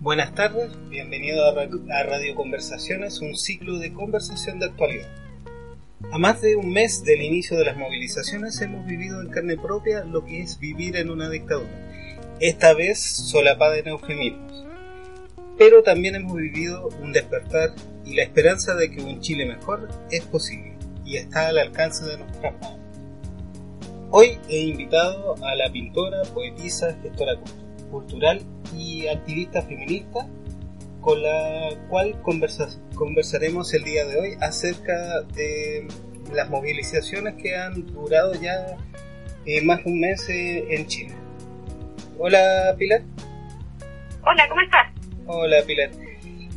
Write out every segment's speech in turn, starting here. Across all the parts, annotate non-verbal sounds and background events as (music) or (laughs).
Buenas tardes, bienvenido a Radio Conversaciones, un ciclo de conversación de actualidad. A más de un mes del inicio de las movilizaciones hemos vivido en carne propia lo que es vivir en una dictadura esta vez solapada en eufemismos. Pero también hemos vivido un despertar y la esperanza de que un Chile mejor es posible y está al alcance de nuestras manos. Hoy he invitado a la pintora, poetisa, gestora cultural y activista feminista con la cual conversaremos el día de hoy acerca de las movilizaciones que han durado ya eh, más de un mes eh, en Chile. Hola Pilar. Hola, ¿cómo estás? Hola Pilar.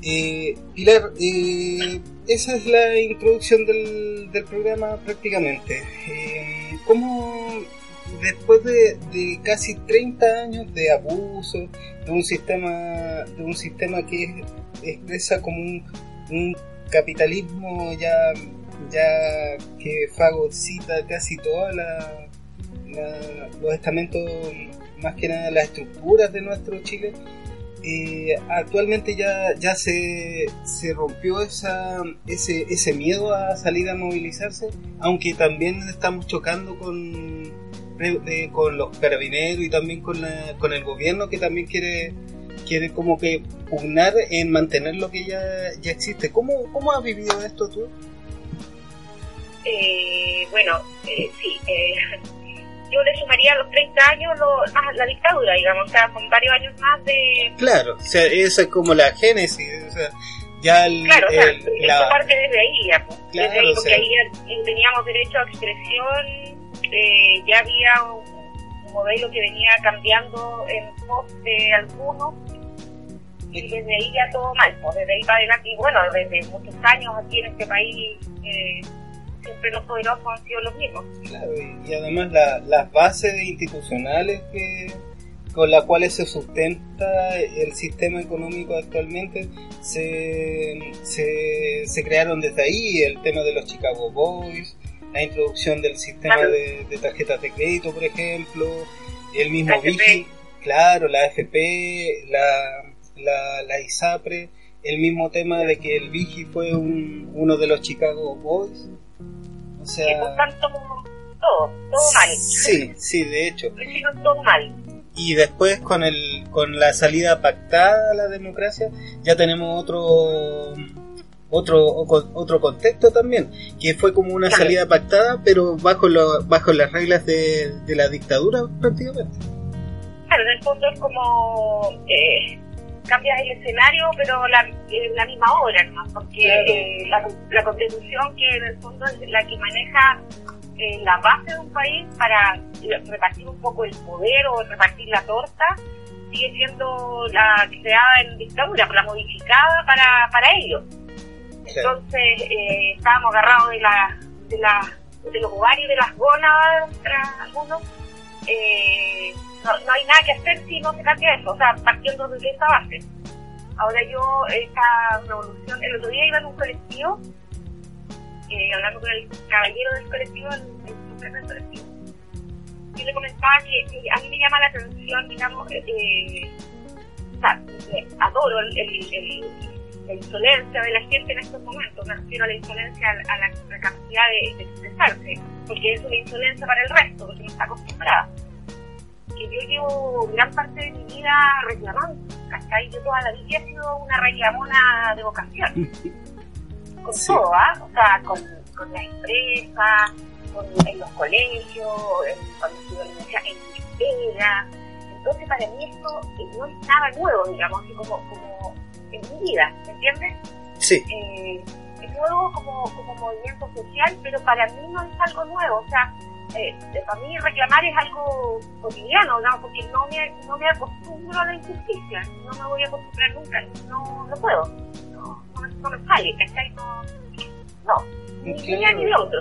Eh, Pilar, eh, esa es la introducción del, del programa prácticamente. ¿Cómo después de, de, casi 30 años de abuso, de un sistema, de un sistema que expresa como un, un capitalismo ya, ya que fagocita casi todos los estamentos más que nada las estructuras de nuestro Chile, eh, actualmente ya, ya se, se rompió esa, ese, ese miedo a salir a movilizarse, aunque también estamos chocando con, con los carabineros y también con, la, con el gobierno que también quiere quiere como que pugnar en mantener lo que ya, ya existe. ¿Cómo, ¿Cómo has vivido esto tú? Eh, bueno, eh, sí, yo le sumaría los 30 años a la dictadura, digamos, o sea, con varios años más de... Claro, o sea, esa es como la génesis, o sea, ya el... Claro, o sea, la... parte desde ahí, ya, pues, desde ahí, porque ahí teníamos derecho a expresión, eh, ya había un, modelo que venía cambiando en pos de algunos, y desde ahí ya todo mal, pues desde ahí para adelante, y bueno, desde muchos años aquí en este país... Eh, siempre los poderosos han sido los mismos. Claro, y, además las bases institucionales que con las cuales se sustenta el sistema económico actualmente se, se, crearon desde ahí, el tema de los Chicago Boys, la introducción del sistema de, tarjetas de crédito, por ejemplo, el mismo Vigi, claro, la AFP, la, la, la ISAPRE, el mismo tema de que el Vigi fue un, uno de los Chicago Boys, o sea... todo, todo mal. Sí, sí, de hecho. todo mal. Y después con el con la salida pactada a la democracia ya tenemos otro otro otro contexto también, que fue como una salida pactada, pero bajo lo, bajo las reglas de, de la dictadura prácticamente. Claro, en el fondo es como eh, cambias el escenario, pero la, la misma obra, ¿no? porque eh, la, la, constitución que en el fondo es la que maneja eh, la base de un país para repartir un poco el poder o repartir la torta, sigue siendo la creada en dictadura, la modificada para, para ellos. Entonces eh, estábamos agarrados de la, de la de los ovarios de las gónadas para algunos. Eh, no, no hay nada que hacer si no se cambia eso, o sea, partiendo desde esa base. Ahora yo, esta revolución, el otro día iba en un colectivo, eh, hablando con el caballero del colectivo, el, el del colectivo, y le comentaba que, a mí me llama la atención, digamos, eh, o sea, adoro el, el, la insolencia de la gente en estos momentos, me refiero a la insolencia, a la, capacidad de, de, expresarse, porque es una insolencia para el resto, porque no está acostumbrada yo llevo gran parte de mi vida reclamando, ¿cachai? Yo toda la vida he sido una reclamona de vocación. (laughs) Con todo, ¿ah? O sea, con, con la empresa, con, en los colegios, en, cuando estuve en la universidad, en mi. Entonces, para mí esto no es nada nuevo, digamos, así como, como en mi vida, ¿me entiendes? Sí. Eh, es nuevo como, como movimiento social, pero para mí no es algo nuevo. O sea, eh, para mí reclamar es algo cotidiano, ¿no? porque no me, no me acostumbro a la injusticia, no me voy a acostumbrar nunca, no, no puedo, no, no, me, sale, ¿cachai? No, no, ni de ni de otro.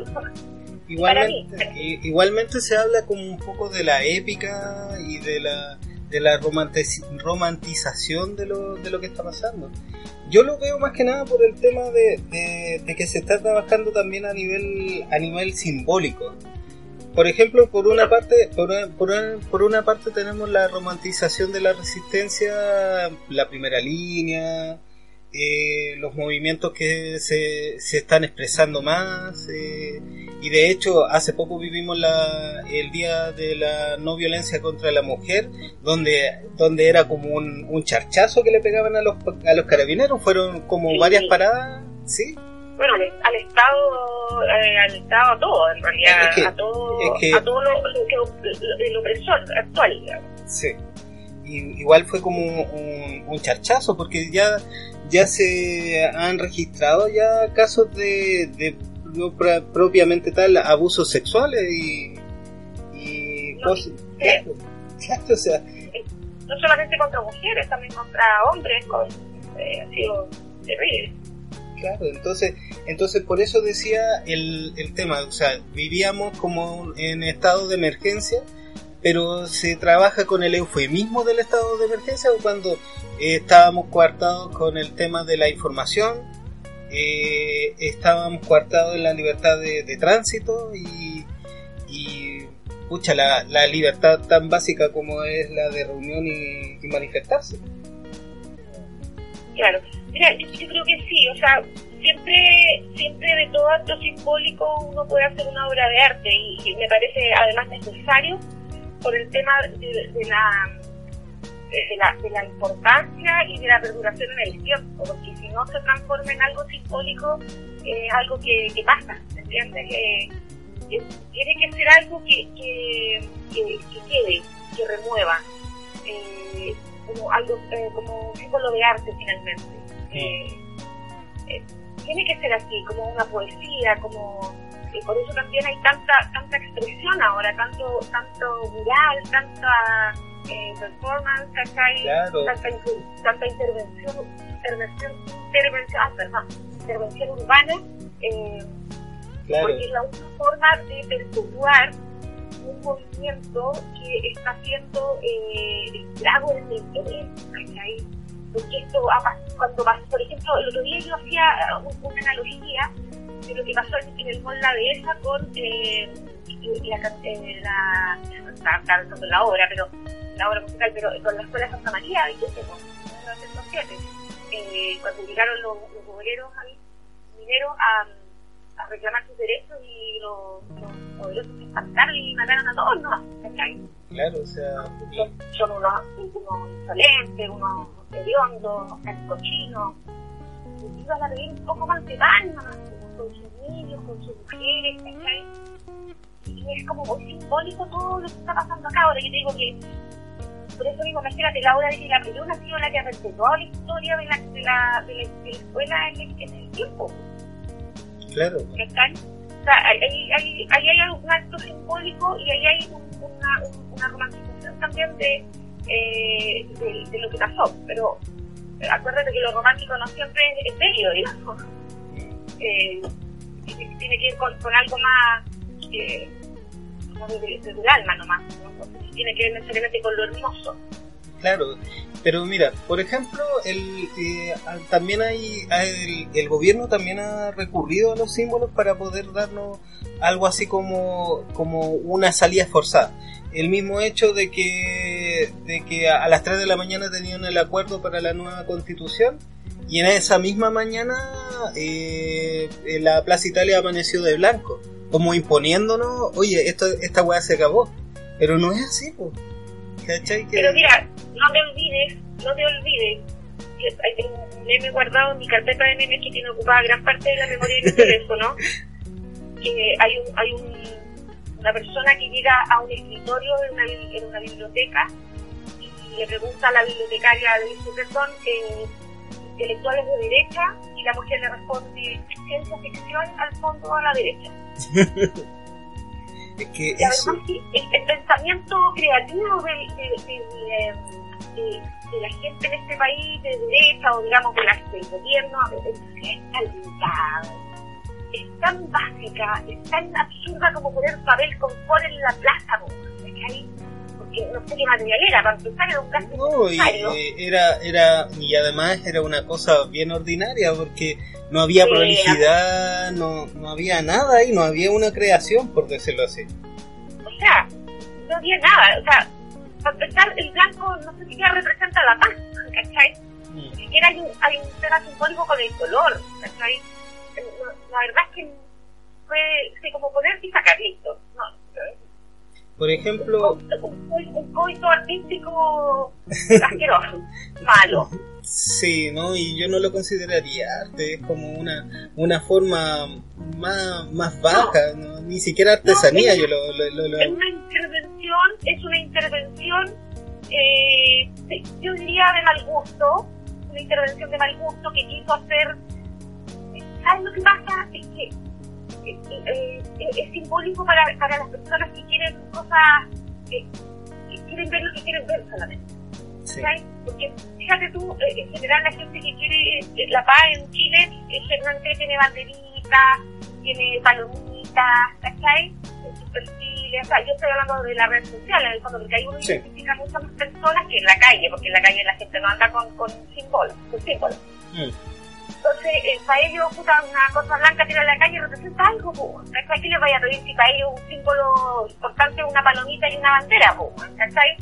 Igualmente, igualmente se habla como un poco de la épica y de la de la romantización de lo, de lo que está pasando. Yo lo veo más que nada por el tema de, de, que se está trabajando también a nivel a nivel simbólico. Por ejemplo, por una parte, por por, por una parte tenemos la romantización de la resistencia, la primera línea, eh, los movimientos que se, se están expresando más. Eh, y de hecho, hace poco vivimos la, el Día de la No Violencia contra la Mujer, donde, donde era como un, un charchazo que le pegaban a los, a los carabineros. Fueron como varias paradas, ¿sí? Bueno, al, Estado, eh, al Estado a todo, en realidad, a todo, a todo lo, el opresor actual, Sí. Y, igual fue como un, un charchazo, porque ya ya se han registrado ya casos de, de propiamente tal abusos sexuales y, y cosas. (laughs) o sea, no solamente contra mujeres, también contra hombres, con, eh, ha sido terrible. Claro, entonces, entonces por eso decía el, el tema, o sea, vivíamos como en estado de emergencia pero se trabaja con el eufemismo del estado de emergencia cuando eh, estábamos coartados con el tema de la información, eh, estábamos coartados en la libertad de, tránsito y, y pucha, la, la, libertad tan básica como es la de reunión y, manifestarse. Claro, mira, yo, creo que sí, o sea, siempre, siempre de todo acto simbólico uno puede hacer una obra de arte y me parece además necesario por el tema de, la, de, la, de la importancia y de la perduración en el tiempo, porque si no se transforma en algo simbólico, es algo que, que pasa, ¿entiendes? tiene que ser algo que, que, que, quede, que remueva, eh, como algo eh, como un símbolo de arte finalmente. Eh, tiene que ser así, como una poesía, como y por eso también hay tanta tanta expresión ahora, tanto tanto mural, tanta eh, performance, tanta, tanta, intervención, intervención, intervención, ah, perdón, intervención urbana, eh, porque es la única forma de perpetuar un movimiento que está haciendo eh, estrago en el Porque esto, cuando, por ejemplo, el otro día yo hacía una analogía de lo que pasó en el mall La Dehesa con eh, la, eh, la, está la obra, pero la obra musical, pero con la escuela Santa María, ¿y qué en 1907, eh, cuando llegaron los, los obreros mineros a, a, reclamar sus derechos y los, los obreros se espantaron y mataron a todos, ¿no? Claro, o sea... Son, unos, unos insolentes, unos hediondos, cochinos, y iban a pedir un poco más de daño, con sus niños, con sus mujeres, ¿cachai? Y es como muy simbólico todo lo que está pasando acá. Ahora yo te digo que, por eso mismo, imagínate, la obra de la Peluna ha sido la que ha perpetuado la historia de la, de la, de la, escuela en el, en el, tiempo. Claro. ¿Cachai? O sea, ahí hay, hay, hay, un acto simbólico y ahí hay una, una romantización también de, eh, de, de, lo que pasó. Pero acuérdate que lo romántico no siempre es bello, digamos eh, tiene que ir con, algo más eh, del alma nomás, tiene que ver necesariamente con lo hermoso. Claro, pero mira, por ejemplo, el, eh, también hay, el, gobierno también ha recurrido a los símbolos para poder darnos algo así como, como una salida forzada. El mismo hecho de que, de que a las 3 de la mañana tenían el acuerdo para la nueva constitución y en esa misma mañana eh, la Plaza Italia amaneció de blanco, como imponiéndonos, oye, esto, esta weá se acabó. Pero no es así, pues. Pero mira, no te olvides, no te olvides. Tengo un meme guardado en mi carpeta de memes que tiene ocupada gran parte de la memoria de mi (laughs) teléfono. Que hay, un, hay un, una persona que llega a un escritorio en una, en una biblioteca y le pregunta a la bibliotecaria, dice, perdón, eh, intelectuales de derecha y la mujer le responde ciencia ficción al fondo a la derecha. (laughs) Es que y además el, pensamiento creativo de, de, la gente en este país de derecha o digamos de del gobierno es tan limitado, es tan básica, es tan absurda como poner papel con en la plaza, ¿cachai? No sé qué material era, para empezar era un gasto no, y, eh, era, era, y además era una cosa bien ordinaria porque no había prolijidad, no, no había nada ahí, no había una creación, por decirlo así. O sea, no había nada, o sea, para empezar el blanco no sé siquiera representa la paz, ¿cachai? Mm. Ni siquiera hay un, hay un tema simbólico con el color, ¿cachai? La verdad es que fue, como poner y sacar listo, no, por ejemplo... Un, coito artístico asqueroso, (laughs) malo. Sí, ¿no? Y yo no lo consideraría arte, es como una, una forma más, más baja, ni siquiera artesanía yo lo, lo, Es una intervención, es una intervención, eh, yo diría de mal gusto, una intervención de mal gusto que quiso hacer... ¿Sabes lo que pasa? Es que eh, es simbólico para, para las personas que quieren cosas, que, quieren ver lo que quieren ver solamente. Porque fíjate tú, eh, en general la gente que quiere eh, la paz en Chile, generalmente tiene banderitas, tiene palomitas, ¿cachai? Perfiles, o sea, yo estoy hablando de la red social en el fondo, porque hay uno sí. identifica muchas más personas que en la calle, porque en la calle la gente no anda con, con símbolos, con símbolos. Mm. Entonces, eh, para ellos, puta, una cosa blanca tira en la calle representa algo, pues. ¿Qué les vaya a pedir si para ellos un símbolo importante una palomita y una bandera, pues? ¿Cachai?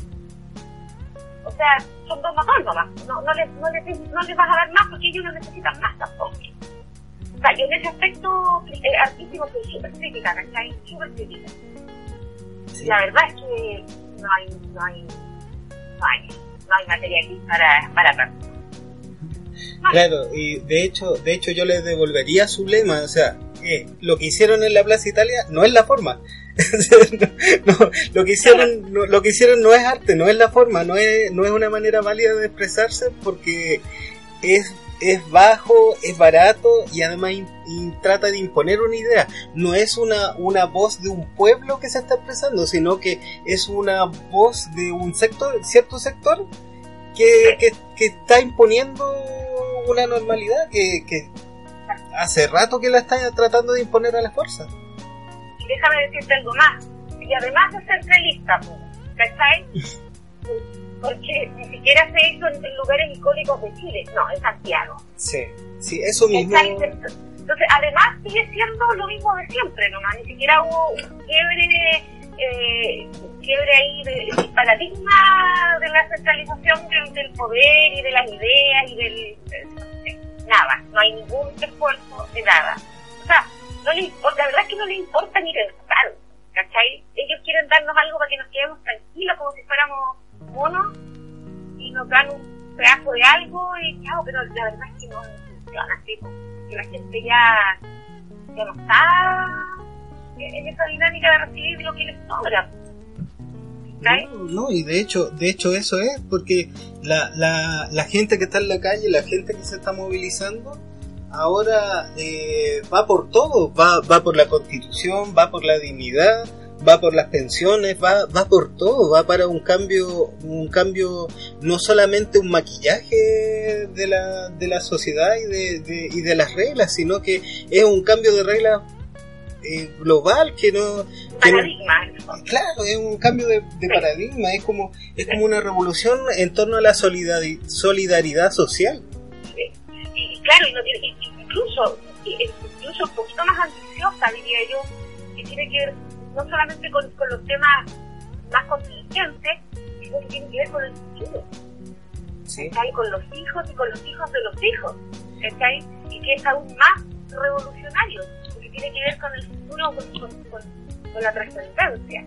O sea, son dos más nomás. No, no, les, no, les, no les vas a dar más porque ellos no necesitan más tampoco. O sea, yo en ese aspecto eh, artístico soy súper crítica, ¿cachai? Súper crítica. Sí. La verdad es que no hay, no hay, no hay, no hay material para, para tanto. Claro, y de hecho, de hecho yo les devolvería su lema, o sea, eh, lo que hicieron en la Plaza Italia no es la forma. (laughs) no, lo que hicieron no, lo que hicieron no es arte, no es la forma, no es, no es una manera válida de expresarse porque es es bajo, es barato y además trata de imponer una idea. No es una, una voz de un pueblo que se está expresando, sino que es una voz de un sector, cierto sector que, que, que está imponiendo una normalidad que, que hace rato que la está tratando de imponer a la fuerza. Y déjame decirte algo más. Y además es centralista, ¿cachai? (laughs) Porque ni siquiera se hizo en lugares icónicos de Chile, no, en Santiago. Sí, sí, eso mismo. Entonces, además sigue siendo lo mismo de siempre, ¿no? Ni siquiera hubo un quiebre eh, quiebre ahí del paradigma de la centralización del, poder y de las ideas y del... nada, no hay ningún esfuerzo de nada. O sea, no le importa, la verdad es que no le importa ni pensar, ¿cachai? Ellos quieren darnos algo para que nos quedemos tranquilos como si fuéramos monos y nos dan un pedazo de algo y chao, pero la verdad es que no funciona así, porque la gente ya, ya no está esa dinámica de recibir lo que les sobra. No, y de hecho, de hecho eso es, porque la, la, gente que está en la calle, la gente que se está movilizando, ahora eh, va por todo, va, va por la constitución, va por la dignidad, va por las pensiones, va, va por todo, va para un cambio, un cambio, no solamente un maquillaje de la, de la sociedad y de, y de las reglas, sino que es un cambio de reglas eh, global que no... paradigma. claro, es un cambio de, paradigma, es como, es como una revolución en torno a la solidaridad social. Y, claro, incluso, incluso un poquito más ambiciosa, diría yo, que tiene que ver no solamente con, los temas más contingentes, sino que tiene que ver con el futuro. Sí. Con los hijos y con los hijos de los hijos. Y que es aún más revolucionario tiene que ver con el futuro, con, la trascendencia.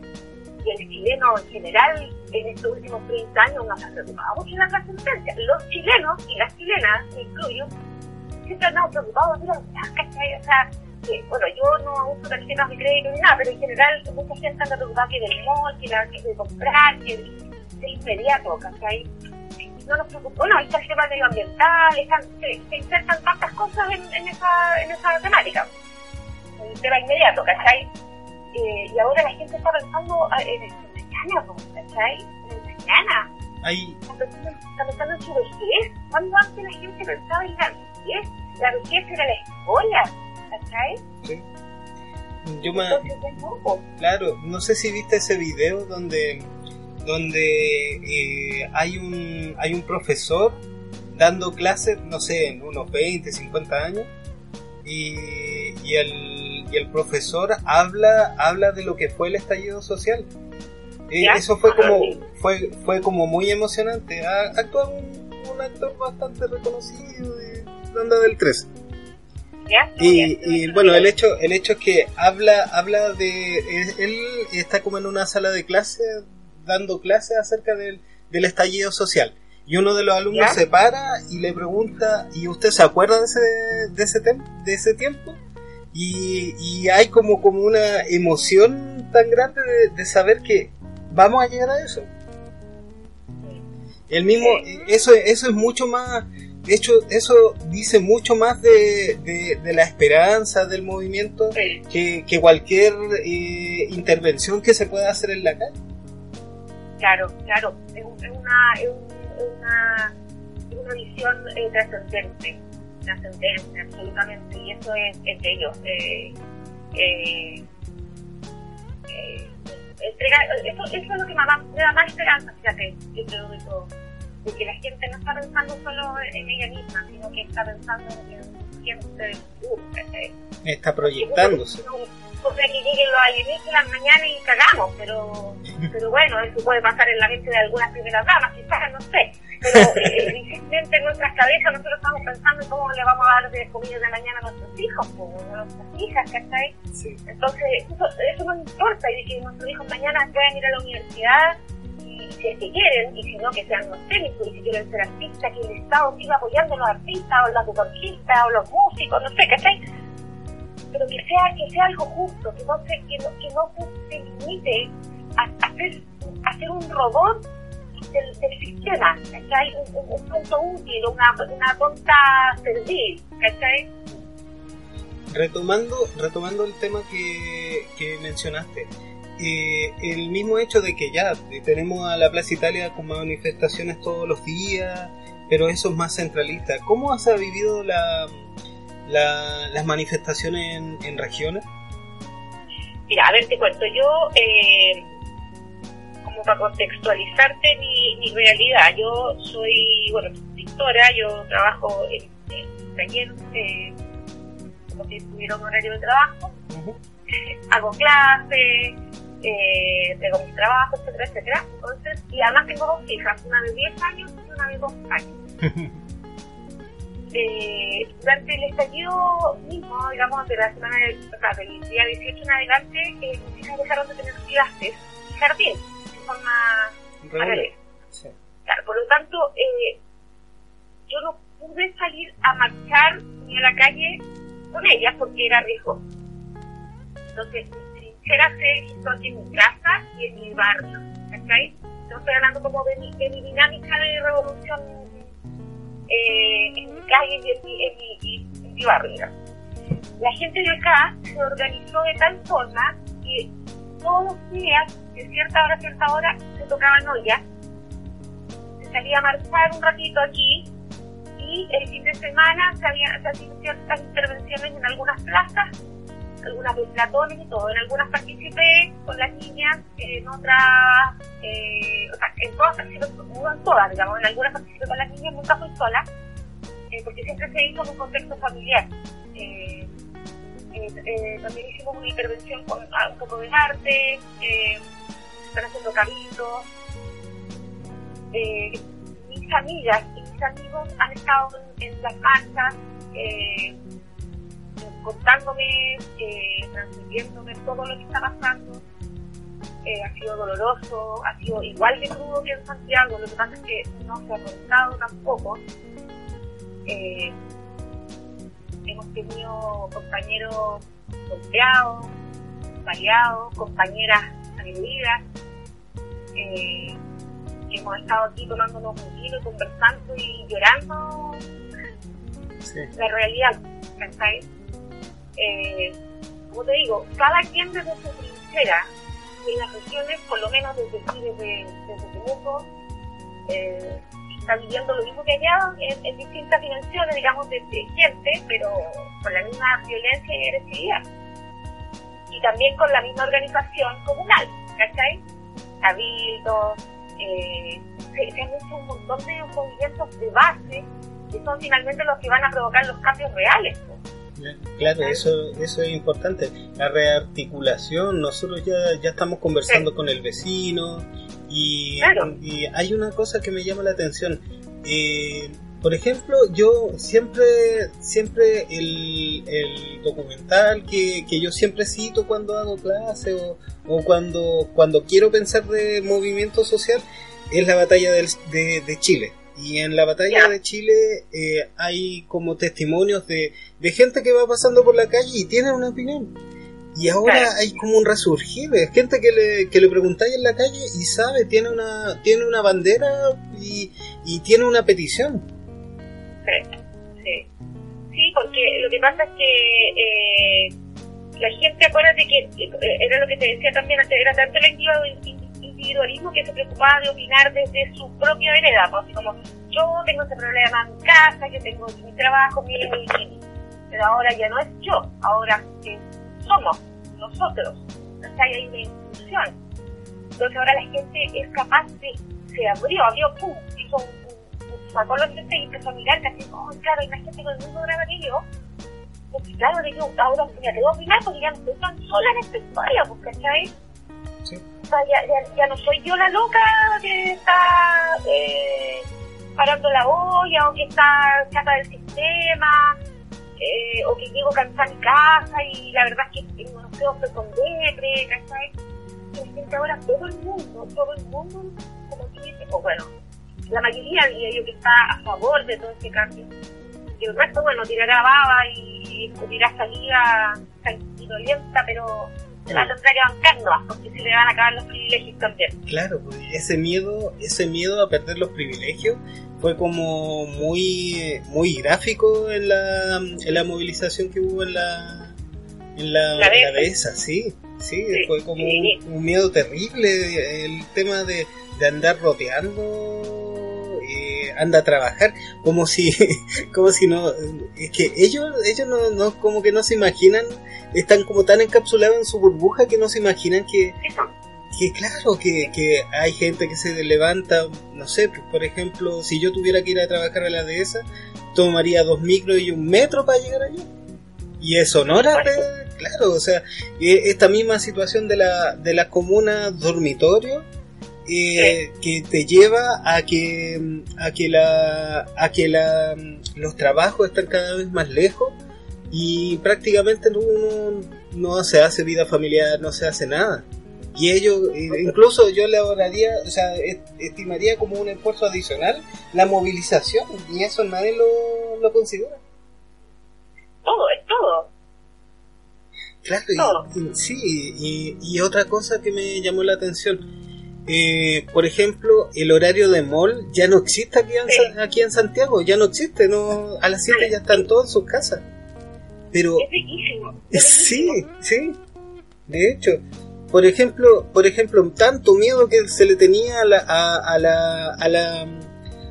Y el chileno en general, en estos últimos 30 años, nos ha preocupado mucho la trascendencia. Los chilenos y las chilenas, me incluyo, siempre estado preocupados de O sea, bueno, yo no uso tarjetas de crédito ni nada, pero en general mucha gente anda preocupada que del mall, que, la, que de comprar, que de inmediato, ¿cachai? no nos preocupa. Bueno, ahí está el tema medioambiental, están, se, se, insertan tantas cosas en, esa, en esa temática un tema inmediato, ¿cachai? Eh, y ahora la gente está pensando ah, en el mañana, ¿cachai? En el mañana. Ahí. Está pensando, en su vejez. ¿Cuándo antes la gente pensaba en la vejez? La vejez era la escuela, ¿cachai? Sí. Yo me. Claro, no sé si viste ese video donde donde eh, hay un hay un profesor dando clases, no sé, en unos 20, 50 años y, y el, y el profesor habla habla de lo que fue el estallido social. ¿Ya? eso fue como fue fue como muy emocionante. Ha- Actúa un, un actor bastante reconocido de Onda del 13. ¿Ya? Y, Ya, y, bueno, el hecho, el hecho es que habla, habla de, él, está como en una sala de clase dando clases acerca del, del estallido social. Y uno de los alumnos ¿Ya? se para y le pregunta, ¿y usted se acuerda de ese, de ese, tem- de ese tiempo? Y, y hay como, como una emoción tan grande de, de saber que vamos a llegar a eso. El mismo, eso, eso es mucho más, de hecho, eso dice mucho más de, de, de la esperanza del movimiento Sí. que, que cualquier eh, intervención que se pueda hacer en la calle. Claro, claro, es, un- es una, es, un- es una, es una visión eh, trascendente, trascendente, absolutamente, y eso es, es bello. Eh, eh, eh, entregar, eso, eso es lo que me da, me da más esperanza, fíjate, yo creo de todo, de que la gente no está pensando solo en ella misma, sino que está pensando en gente del. Está proyectándose. O sea, que lleguen los alienígenas mañana y cagamos, pero, pero bueno, eso puede pasar en la mente de algunas primeras damas, quizás, no sé. Pero eh, difícilmente en nuestras cabezas nosotros estamos pensando en cómo le vamos a dar de comida de mañana a nuestros hijos, o a nuestras hijas, ¿cachai? Sí. Entonces, eso, eso no importa, y de que nuestros hijos mañana puedan ir a la universidad, y si es que quieren, y si no, que sean los técnicos, y si quieren ser artistas, que el Estado siga apoyando a los artistas, o los deportistas, o los músicos, no sé, ¿cachai? Pero que sea, que sea algo justo, que no se, que no, que no se limite a, a hacer, a hacer un robot del, del sistema, ¿cachai? Un, un, un punto útil, una, una tonta servil, ¿cachai? Retomando, retomando el tema que, que mencionaste, eh, el mismo hecho de que ya tenemos a la Plaza Italia con manifestaciones todos los días, pero eso es más centralista. ¿Cómo has vivido la, la- las manifestaciones en, en regiones? Mira, a ver, te cuento, yo, eh, como para contextualizarte mi, mi realidad, yo soy, bueno, pintora, yo trabajo en, en taller, eh, como si tuviera un horario de trabajo, (laughs) hago clases, eh, tengo mis trabajos, etcétera, etcétera. Entonces, y además tengo dos hijas, una de 10 años y una de 2 años. (laughs) Eh, durante el estallido mismo, digamos, de la semana del, o sea, del día 18 en adelante, eh, mis hijas dejaron de tener clases y jardín forma paralela. Sí. Claro, por lo tanto, eh, yo no pude salir a marchar ni a la calle con ellas porque era riesgo. Entonces, mi trinchera se hizo aquí en mi casa y en mi barrio. ¿Cachai? No estoy hablando como de mi, de mi dinámica de revolución eh, en mi calle y en mi, en mi, en mi barrio. La gente de acá se organizó de tal forma que todos los días, de cierta hora a cierta hora, se tocaban ollas se salía a marchar un ratito aquí y el fin de semana se, había, se hacían ciertas intervenciones en algunas plazas, algunas de platones y todo. En algunas participé con las niñas, en otras, eh, o sea, en todas no en todas, digamos, en algunas participé con las niñas, nunca fui sola, eh, porque siempre se hizo en un contexto familiar. Eh, eh, eh, también hicimos una intervención con ah, un poco de arte, eh, están haciendo cabildos, eh, mis amigas y mis amigos han estado en, en las marchas contándome, eh, transmitiéndome todo lo que está pasando. Ha sido doloroso, ha sido igual de crudo que en Santiago, lo que pasa es que no se ha contado tampoco. Eh, hemos tenido compañeros golpeados, baleados, compañeras agredidas. Eh, hemos estado aquí tomándonos un vino conversando y llorando Sí. la realidad, ¿cachai? Eh, como te digo, cada quien desde su tercera en las regiones, por lo menos desde desde, desde Temuco, eh, está viviendo lo mismo que allá en, distintas dimensiones, digamos, de, gente, pero con la misma violencia y agresividad. Y también con la misma organización comunal, ¿cachai? Cabildos, eh, se, han hecho un montón de movimientos de base que son finalmente los que van a provocar los cambios reales. Claro, eso, eso es importante. La rearticulación, nosotros ya, ya estamos conversando con el vecino y, hay una cosa que me llama la atención. Eh, por ejemplo, yo siempre, siempre el, el documental que, que, yo siempre cito cuando hago clase o, o, cuando, cuando quiero pensar de movimiento social es la batalla de, de Chile. Y en la batalla de Chile eh, hay como testimonios de, de gente que va pasando por la calle y tiene una opinión. Y ahora hay como un resurgir, es gente que le, que le preguntáis en la calle y sabe, tiene una, tiene una bandera y, y tiene una petición. Sí, sí. Sí, porque lo que pasa es que eh, la gente, acuérdate que eh, era lo que te decía también antes, era tanto el individualismo que se preocupaba de opinar desde su propia vereda, pues, así como yo tengo ese problema en mi casa, yo tengo mi trabajo, mi, mi, pero ahora ya no es yo, ahora somos nosotros. O hay una institución. Entonces ahora la gente es capaz de, se abrió, abrió, pum, hizo un, sacó los lentes y empezó a mirar, casi, oh, claro, hay más gente con el mismo drama que yo. Pues claro, de yo ahora me tengo que opinar porque ya no estoy tan sola en esta historia, pues. Ya, ya, ya, no soy yo la loca que está eh, parando la olla o que está chata del sistema eh, o que llego cansada a mi casa y la verdad es que no sé, estoy con depre, ¿cachai? Ahora, todo el mundo, todo el mundo, como dice, o bueno, la mayoría diría yo que está a favor de todo este cambio. Y el resto, bueno, tirará baba y, y dirá salida sanguinolenta, pero se va a tendrá que bancar porque se le van a acabar los privilegios también. Claro, pues ese miedo, ese miedo a perder los privilegios fue como muy muy gráfico en la, en la movilización que hubo en la en la, la, dehesa, sí, sí, fue como un, miedo terrible el tema de, de andar roteando eh, anda a trabajar como si (laughs) como si no es que ellos ellos no, no como que no se imaginan están como tan encapsulados en su burbuja que no se imaginan que que claro, que, que hay gente que se levanta, no sé, pues, por ejemplo, si yo tuviera que ir a trabajar a la dehesa, tomaría dos micros y un metro para llegar allá. Y es Sonora, claro, o sea, e, esta misma situación de la, de las comunas dormitorio, eh, que te lleva a que, a que, la, a que la, los trabajos están cada vez más lejos y prácticamente uno no se hace vida familiar, no se hace nada. Y ellos, incluso yo le ahorraría, o sea, estimaría como un esfuerzo adicional la movilización, y eso nadie lo, lo considera. Todo, es todo. Claro, Y, sí, y, y, otra cosa que me llamó la atención, eh, por ejemplo, el horario de mall ya no existe aquí en, aquí en Santiago, ya no existe, no a las 7 ya están todos en sus casas. Pero, es sí, sí, de hecho, por ejemplo, por ejemplo, tanto miedo que se le tenía a, la, a, la, a, la,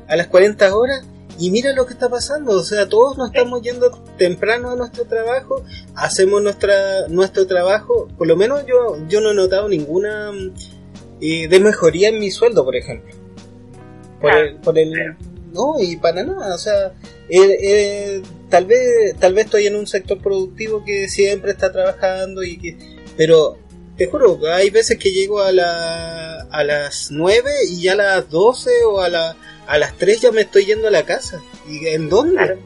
a las 40 horas y mira lo que está pasando, o sea, todos nos estamos yendo temprano a nuestro trabajo, hacemos nuestra nuestro trabajo, por lo menos yo yo no he notado ninguna eh, de mejoría en mi sueldo, por ejemplo. Por el, por el no y para nada, o sea, eh, eh, tal vez tal vez estoy en un sector productivo que siempre está trabajando y que pero te juro, hay veces que llego a, la, a las 9 y ya a las 12 o a, la, a las 3 ya me estoy yendo a la casa. ¿Y en dónde?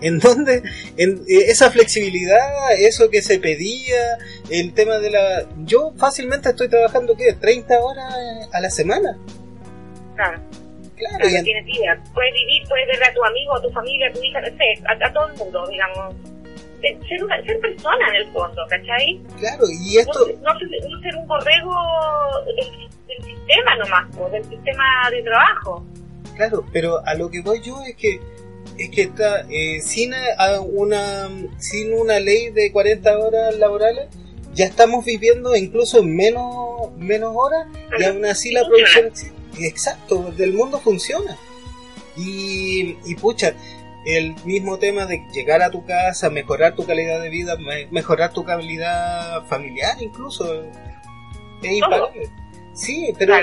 ¿En dónde? En, eh, esa flexibilidad, eso que se pedía, el tema de la... Yo fácilmente estoy trabajando, ¿qué? 30 horas a la semana. Claro. Claro, tienes vida. Puedes vivir, puedes ver a tu amigo, a tu familia, a tu hija, no sé, a todo el mundo, digamos ser, una, ser persona en el fondo, ¿cachai? Claro, y esto... No, no, ser un borrego del, sistema nomás, del sistema de trabajo. Claro, pero a lo que voy yo es que es que está eh, sin una sin una ley de 40 horas laborales ya estamos viviendo incluso en menos, menos horas y aún así la producción exacto del mundo funciona. Y, y pucha, el mismo tema de llegar a tu casa, mejorar tu calidad de vida, mejorar tu calidad familiar incluso. Es Sí, pero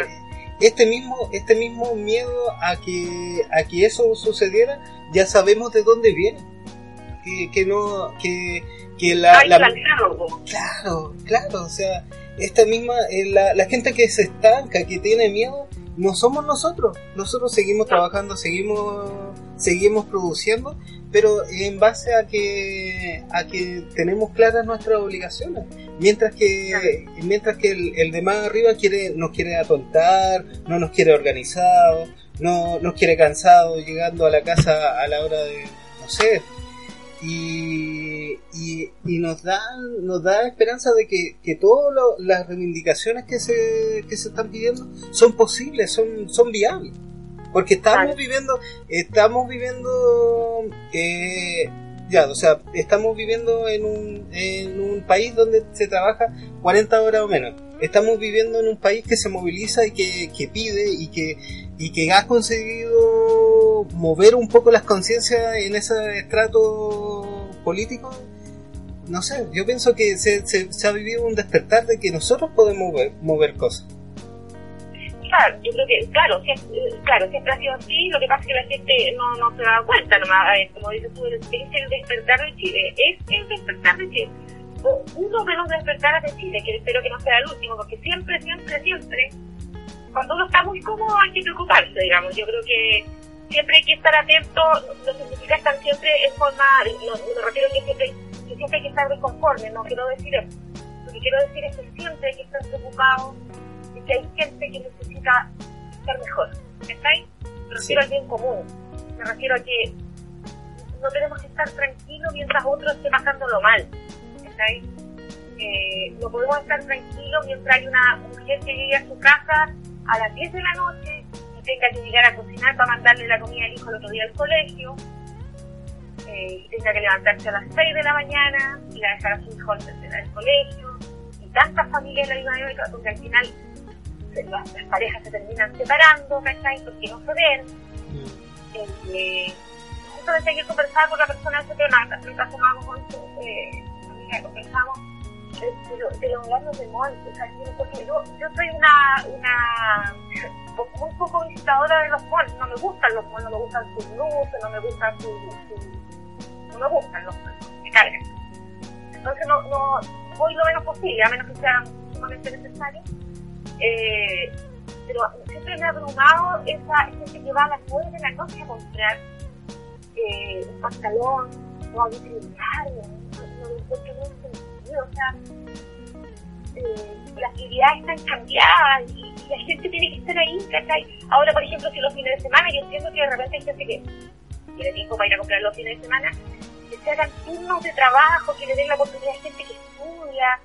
este mismo este mismo miedo a que a que eso sucediera, ya sabemos de dónde viene. Que, que no que, que la, claro, claro, o sea, esta misma eh, la, la gente que se estanca, que tiene miedo, no somos nosotros. Nosotros seguimos trabajando, seguimos seguimos produciendo, pero en base a que a que tenemos claras nuestras obligaciones. Mientras que mientras que el, el de más arriba quiere nos quiere atontar, no nos quiere organizado, no nos quiere cansado llegando a la casa a la hora de no sé, y, y, y, nos da nos da esperanza de que, que todas las reivindicaciones que se, que se están pidiendo son posibles, son, son viables. Porque estamos viviendo, estamos viviendo, eh, ya, o sea, estamos viviendo en un, en un país donde se trabaja 40 horas o menos. Estamos viviendo en un país que se moviliza y que, que pide y que, y que ha conseguido mover un poco las conciencias en ese estrato político. No sé, yo pienso que se, se, ha vivido un despertar de que nosotros podemos mover, mover cosas. Yo creo que, claro, claro, siempre ha sido así, lo que pasa es que la gente no, no se da cuenta, nomás, como dices tú, es el despertar de Chile, es el despertar de Chile. Uno de los despertares de Chile, que espero que no sea el último, porque siempre, siempre, siempre, cuando uno está muy cómodo hay que preocuparse, digamos. Yo creo que siempre hay que estar atento, los científicos están siempre en forma, no, me refiero que siempre, que siempre hay que estar conforme, no quiero decir eso. Lo que quiero decir es que siempre hay que estar preocupado que hay gente que necesita ser mejor. ¿Estáis? Me refiero al bien común. Me refiero a que no tenemos que estar tranquilos mientras otro esté pasándolo mal. ¿Estáis? Eh, no podemos estar tranquilos mientras hay una mujer que llegue a su casa a las 10 de la noche y tenga que llegar a cocinar para mandarle la comida al hijo el otro día al colegio. Eh, y tenga que levantarse a las 6 de la mañana y a dejar a su hijo al colegio. Y tantas familias en la misma época, porque al final las, parejas se terminan separando, ¿cachai? Porque no se ven. Eh, justamente ayer conversaba con la persona ese tema, lo con su eh, amiga, conversamos de, de, los horarios de o sea, porque yo, yo soy una, una muy poco visitadora de los malls, no me gustan los malls, no me gustan sus luces, no me gustan sus, no me gustan los malls, me cargan. Entonces no, no voy lo menos posible, a menos que sea sumamente necesario eh, pero siempre me ha abrumado esa gente que va a las 9 de la noche a comprar eh, un pantalón o a visitar, no, lo encuentro muy o sea, eh, las actividades están cambiadas y, la gente tiene que estar ahí, ¿cachai? Ahora, por ejemplo, si los fines de semana, yo entiendo que de repente hay gente que tiene tiempo para ir a comprar los fines de semana, que se hagan turnos de trabajo, que le den la oportunidad a gente que estudia,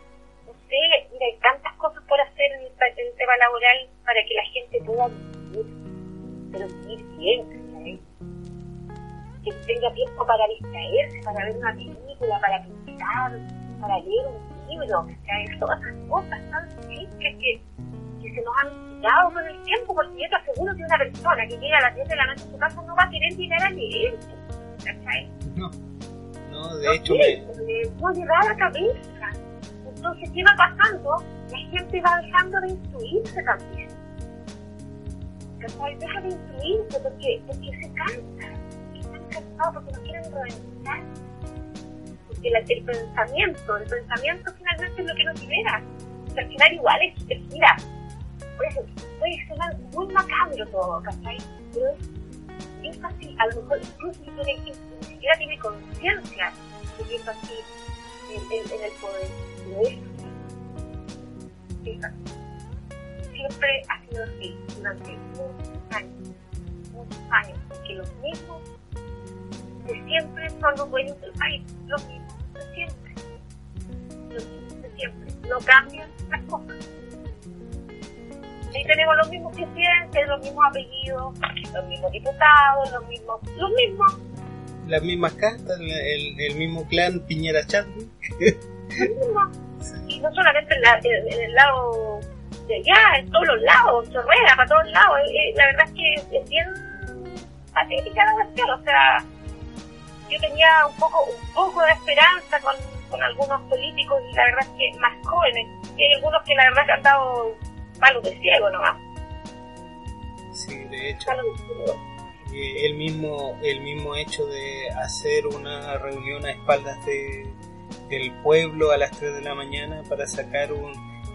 mira, hay tantas cosas por hacer en el, tema laboral para que la gente pueda vivir, pero vivir bien, Que tenga tiempo para distraerse, para ver una película, para pintar, para leer un libro, ¿sabes? Todas esas cosas tan simples que, que se nos han quitado con el tiempo, porque yo te aseguro que una persona que llega a las 10 de la noche a su casa no va a querer llegar a leer, ¿sabes? No, no, de hecho me... No llegar a la cabeza entonces, ¿qué va pasando? La gente va dejando de instruirse también. ¿Cachai? Deja de instruirse porque, porque se cansa. Están cansados porque no quieren reventar. Porque el pensamiento, el pensamiento finalmente es lo que nos libera. O al final igual es, que mira, puede sonar muy macabro todo, ¿cachai? Pero es, es así, a lo mejor incluso ni siquiera tiene conciencia de que es así en, el poder. Siempre ha sido así durante muchos años, muchos años, que los mismos de siempre son los dueños del país, los mismos de siempre, los mismos de siempre, no cambian las cosas. Y tenemos los mismos presidentes, los mismos apellidos, los mismos diputados, los mismos, los mismos. Las mismas castas, el, el mismo clan Piñera Chadwick. Y no solamente en, el lado de allá, en todos los lados, chorrea para todos lados. la verdad es que es bien patética la cuestión, o sea, yo tenía un poco, un poco de esperanza con, con algunos políticos y la verdad es que más jóvenes, y hay algunos que la verdad que han dado palos de ciego nomás. Sí, de hecho. Eh, el mismo el mismo hecho de hacer una reunión a espaldas de, del pueblo a las 3 de la mañana para sacar un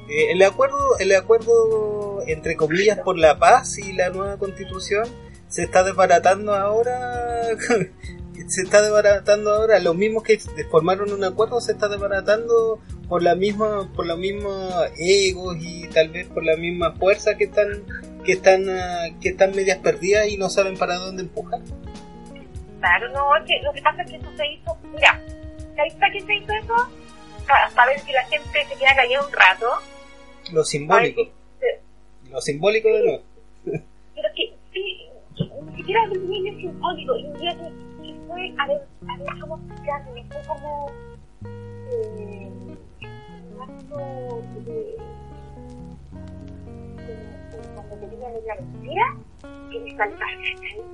eh, el acuerdo el acuerdo entre comillas por la paz y la nueva constitución se está desbaratando ahora (laughs) se está desbaratando ahora. Los mismos que formaron un acuerdo se está desbaratando por la misma por los mismos egos y tal vez por la misma fuerza que están que están ah, que están medias perdidas y no saben para dónde empujar. Claro no es que lo que pasa es que eso se hizo mira ¿sabes que se hizo eso? para, ver si la gente se queda callada un rato. Lo simbólico. Lo simbólico de nuevo. Pero que sí ni siquiera el niño simbólico. Y un día que, fue a ver a ver cómo explicarme fue como eh, un acto de cuando digan la mentira, quieres saltar,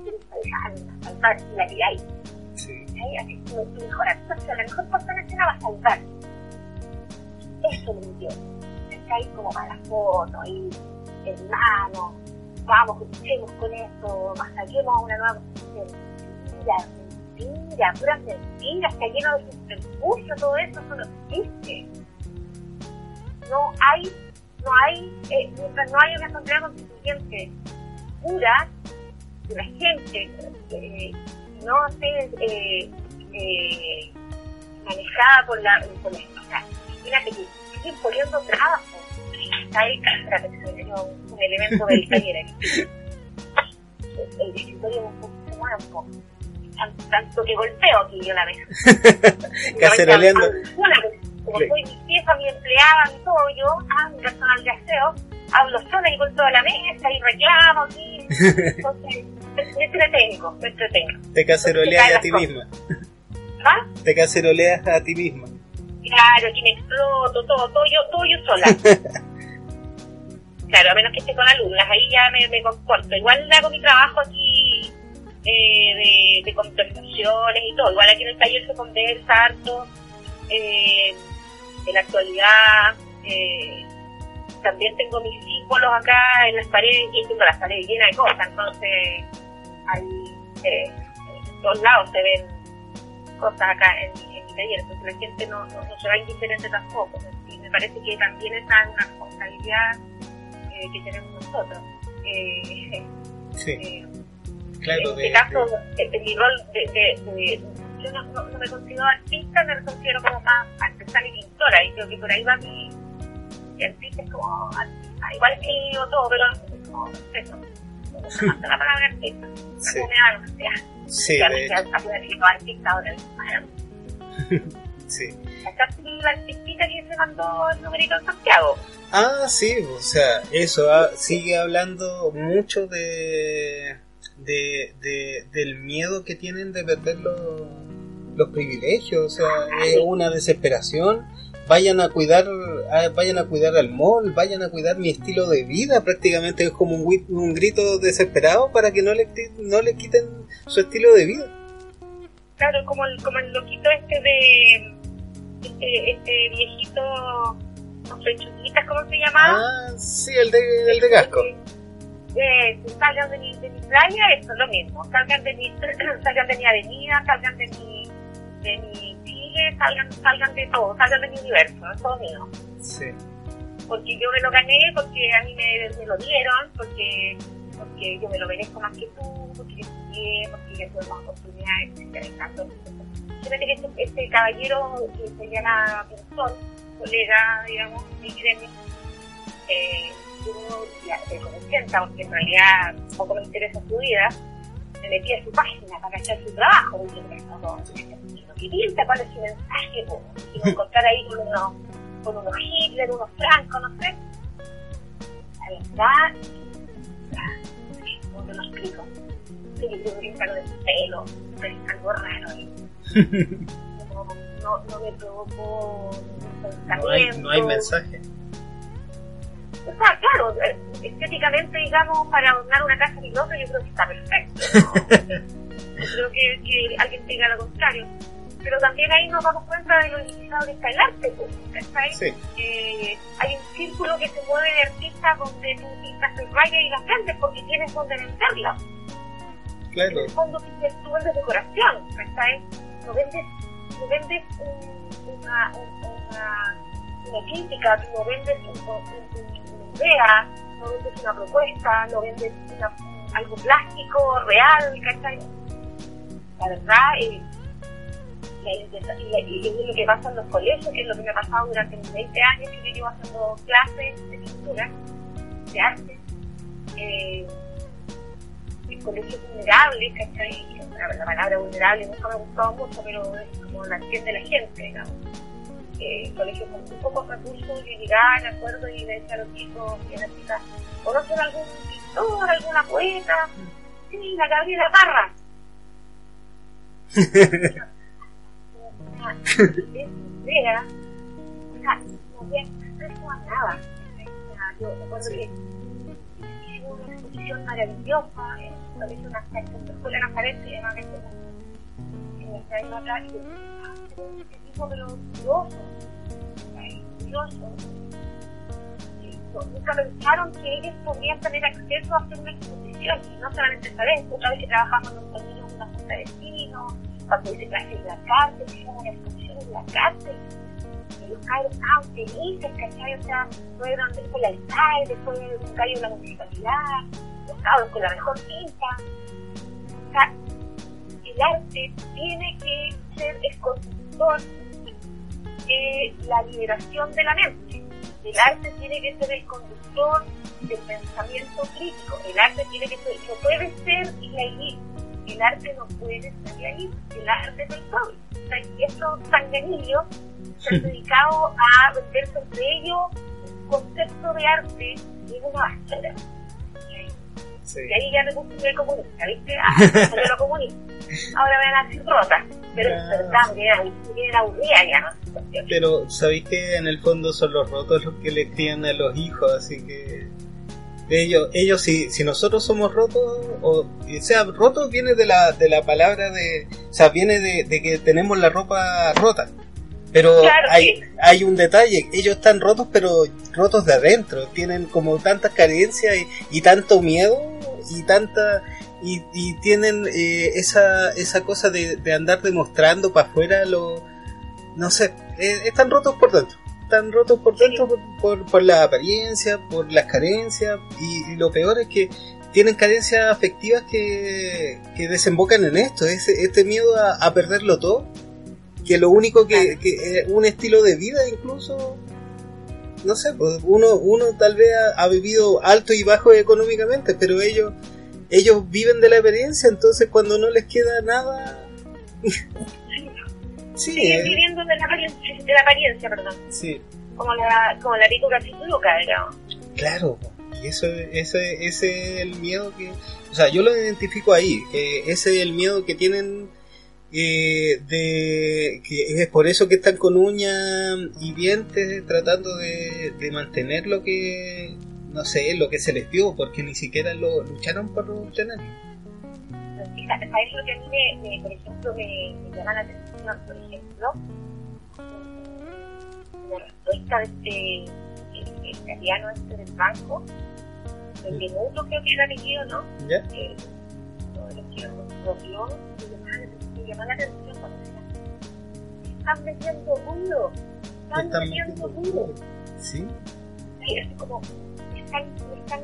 quieres saltar, saltar la que hay. Sí. Así tu mejor actuación, la mejor persona escena va a saltar. Eso me dio. Ahí como para la foto, ahí, hermano, vamos, luchemos con esto, saquemos una nueva mentira, mentira, puras mentiras, está lleno de subterfugio, todo eso, no existe. No hay no hay, eh, mientras no haya una asamblea constituyente pura, de la gente, eh, no esté eh, eh, manejada por la, por la o sea, imagínate que siguen poniendo trabajo. Ahí, espérate, un, un elemento del taller aquí. (laughs) El, escritorio un poco, se mueve un poco. Tanto que golpeo aquí yo la (laughs) vez. Caceroleando como soy mi jefa, mi empleada, mi todo, yo, ah, mi personal de aseo, hablo sola y con toda la mesa y reclamo aquí. (laughs) Entonces, me entretengo, me entretengo. Te caceroleas a ti misma. ¿Ah? Te caceroleas a ti misma. Claro, aquí me exploto, todo, todo yo, todo yo sola. (laughs) claro, a menos que esté con alumnas, ahí ya me, me comporto. Igual hago mi trabajo aquí eh, de, de conversaciones y todo. Igual aquí en el taller se conversa harto. Eh, en la actualidad eh, también tengo mis símbolos acá en las paredes y tengo las paredes llenas de cosas, entonces ahí eh, en todos lados se ven cosas acá en, en mi taller, entonces la gente no, no, se va indiferente tampoco. Y me parece que también esa es una responsabilidad eh, que tenemos nosotros. Eh, sí. Eh, claro, en este caso, de... mi rol de yo no, no, me considero artista, me considero como más artesana y pintora, y creo que por ahí va mi, artista, es como artista, igual escribo todo, pero es como eso, me gusta más la palabra artista, sí. me da lo que sea. Sí, de hecho. artista ahora, (laughs) Sí. Acá la artistita que se mandó el numerito en Santiago. Ah, sí, o sea, eso ah, sigue hablando mucho de, de, de, del miedo que tienen de perder los, los privilegios, o sea, es una desesperación. Vayan a cuidar, vayan a cuidar al mall, vayan a cuidar mi estilo de vida, prácticamente es como un, un grito desesperado para que no le, no le quiten su estilo de vida. Claro, como el, como el loquito este de este, este viejito con ¿cómo se llama? Ah, sí, el de, el de Gasco. Eh, salgan de mi, de mi playa, esto es lo mismo. Salgan de mi, (clears throat) salgan de mi avenida, salgan de mi de mi Chile, salgan, salgan de todo, salgan de mi universo, es todo mío. Sí. Porque yo me lo gané, porque a mí me, me lo dieron, porque, porque yo me lo merezco más que tú, porque yo estudié, porque yo tuve más oportunidades, etc. Fíjate que este, este, caballero que se llama Pinzón, colega, digamos, mi gremio, eh, yo ya, me contenta porque en realidad poco me interesa su vida, me metí a su página para cachar su trabajo, porque me y pinta cuál es su mensaje, y me encontrar ahí con unos, con unos Hitler, unos Franco, no sé. La verdad, ¿cómo te lo explico? Sí, yo brincar del pelo, es algo raro ahí. No, (laughs) no, no, no me provocó no hay, no hay mensaje. O sea, claro, eh, estéticamente, digamos, para adornar una casa piloto yo creo que está perfecto. (laughs) creo que, que alguien diga lo contrario pero también ahí nos damos cuenta de lo limitado que está el arte. Pues, sí. Eh, hay un círculo que se mueve de artistas donde tú pintas el rayo y las grandes porque tienes donde venderla. Claro. En el fondo tú vendes decoración, ¿sabes? No vendes, no vendes una, una, una, crítica, tú no vendes una idea, no vendes una propuesta, no vendes algo plástico, real, ¿cachai? La verdad, eh, y, es lo que pasa en los colegios, que es lo que me ha pasado durante mis 20 años que yo llevo haciendo clases de pintura, de arte, eh, en colegios vulnerables, ¿cachai? La, palabra vulnerable nunca me ha gustado mucho, pero es como la entiende la gente, digamos. Eh, colegios con muy pocos recursos y llegar, de acuerdo, y decir a los chicos y a las chicas, ¿conocen algún pintor, alguna poeta? Sí, la Gabriela Parra. idea, sea, no a nada. yo recuerdo que una exposición maravillosa, en una, escuela Nazaret, se llama que en esta época, y este tipo, pero curioso, curioso. Nunca pensaron que ellos podían tener acceso a hacer una exposición, y no solamente esta vez, otra vez que trabajamos en un camino una junta de vecinos, cuando hice clases en la cárcel, hicimos una exposición en la cárcel, y los cabros estaban felices, ¿cachai? O sea, fueron después la alcalde, después un gallo de la municipalidad, los cabros con la mejor pinta. O sea, el arte tiene que ser el constructor de la liberación de la mente. El arte tiene que ser el conductor del pensamiento crítico. El arte tiene que ser, no puede ser y el arte no puede estar ahí, el arte es el COVID. y estos sanguinillos se han dedicado a venderse entre ellos un concepto de arte y una basura. Sí. Y ahí ya me puse el comunista, ¿viste? Ah, salió lo comunista. Ahora me van a decir rota. Pero es verdad, que era aburrida ya, ¿no? Pero sabéis que en el fondo son los rotos los que le crían a los hijos, así que ellos, ellos si, si nosotros somos rotos, o, sea, rotos viene de la, de la palabra de, o sea, viene de, de que tenemos la ropa rota. Pero hay, hay un detalle, ellos están rotos, pero rotos de adentro, tienen como tantas carencias y, y tanto miedo y tanta y, y tienen eh, esa, esa cosa de, de andar demostrando para afuera lo no sé, eh, están rotos por dentro están rotos por dentro por, por, la apariencia, por las carencias y, lo peor es que tienen carencias afectivas que, que desembocan en esto, ese, este miedo a, perderlo todo, que lo único que, que un estilo de vida incluso, no sé, pues uno, uno tal vez ha, vivido alto y bajo económicamente, pero ellos, ellos viven de la experiencia, entonces cuando no les queda nada... (laughs) Sí, Siguen viviendo de la, apariencia, de la apariencia, perdón. Sí. Como la, como la digamos. Claro, y eso, ese, ese es el miedo que... O sea, yo lo identifico ahí, ese es el miedo que tienen eh, de que es por eso que están con uñas y dientes tratando de, de, mantener lo que no sé lo que se les dio porque ni siquiera lo lucharon por obtenerlo ¿sabes lo que a mí, me, por ejemplo, me, llama la atención? Por ejemplo, la respuesta de este el, italiano este del banco, el minuto creo que era apellido, ¿no? ¿Ya? Eh, los que rompió, me llama la atención cuando decía, están metiendo ruido, están, metiendo ruido. Sí. Sí, es como, están, están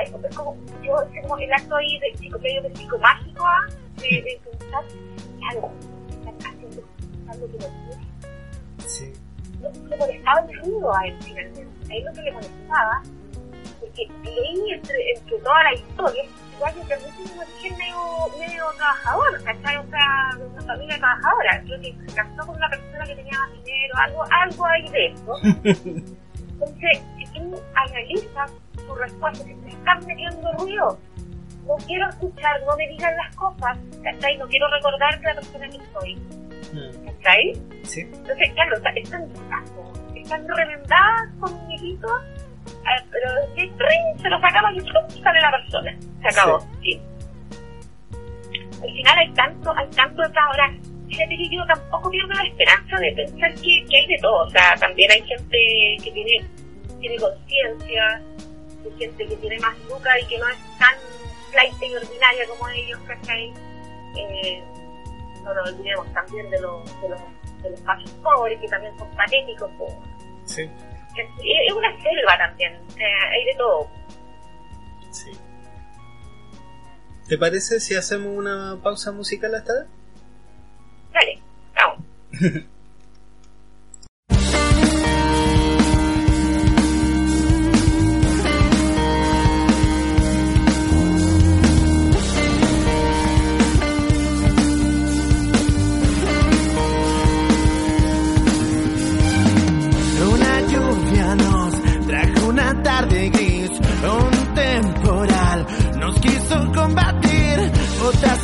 es como, yo, es como el acto ahí de psico, de psicomágico, ¿ah? de, de pensar, claro, están haciendo algo que no quiere. Sí. No, le molestaba el ruido a él finalmente, a él lo que le molestaba, porque leí entre, entre toda la historia, cual que muchísimo dije medio, medio trabajador, ¿cachai? O sea, una familia trabajadora. Creo que se casó con una persona que tenía más dinero, algo, algo ahí de eso. (laughs) Entonces, si tú analizas tu respuesta, si te estás metiendo ruido, no quiero escuchar, no me digan las cosas, ¿cachai? No quiero recordarte la persona que soy. Mm. ¿Cachai? Sí. Entonces, claro, están, están remendadas con muñequitos Ah, pero si ring, se lo sacaba y sale la persona. Se acabó. Sí. Al final hay tanto, hay tanto de ahora. Fíjate que yo tampoco pierdo la esperanza de pensar que, que hay de todo. O sea, también hay gente que tiene, tiene conciencia, hay gente que tiene más lucas y que no es tan light y ordinaria como ellos, ¿cachai? Eh, no nos olvidemos también de los, de los, de los pobres que también son patéticos. Sí es una selva también, o sea, hay de todo. Sí. ¿Te parece si hacemos una pausa musical hasta? Dale, vamos. (laughs)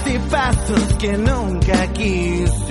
y pasos que nunca quise.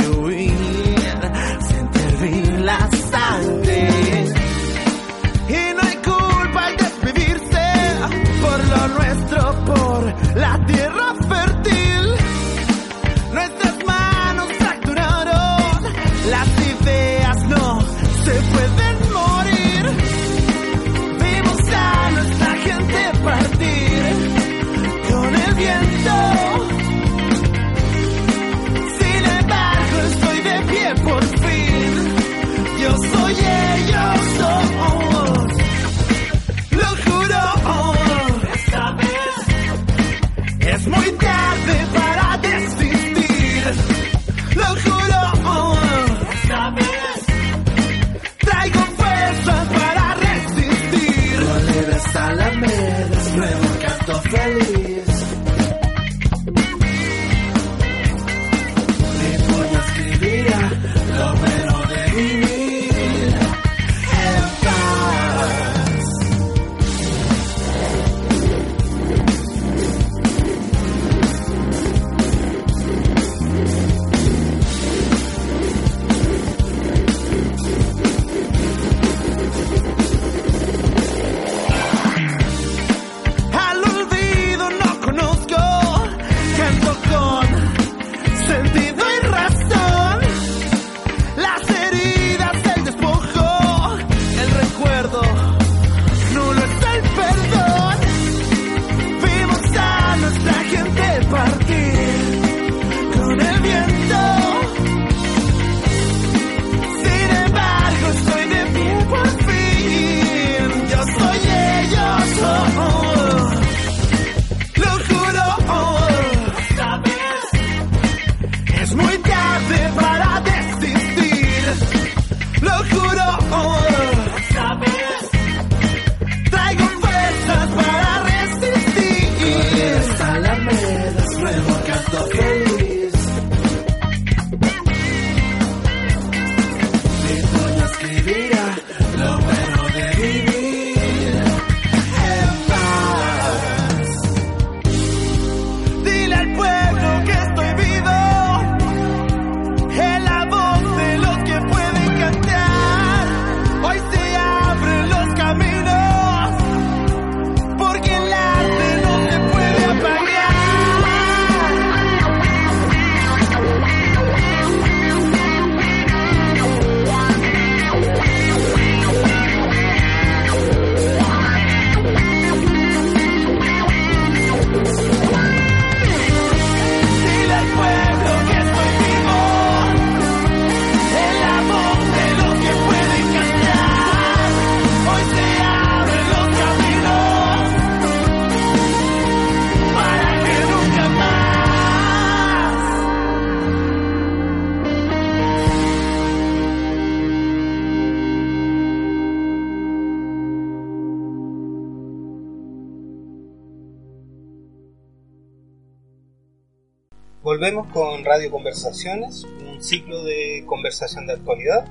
Radio Conversaciones, un ciclo de conversación de actualidad.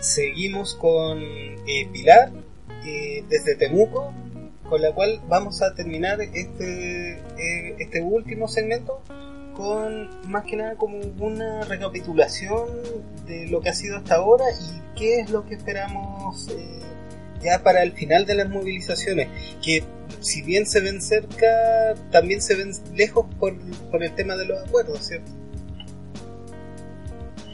Seguimos con eh, Pilar eh, desde Temuco, con la cual vamos a terminar este, eh, este último segmento con más que nada como una recapitulación de lo que ha sido hasta ahora y qué es lo que esperamos ya para el final de las movilizaciones, que si bien se ven cerca, también se ven lejos por, por el tema de los acuerdos, ¿cierto?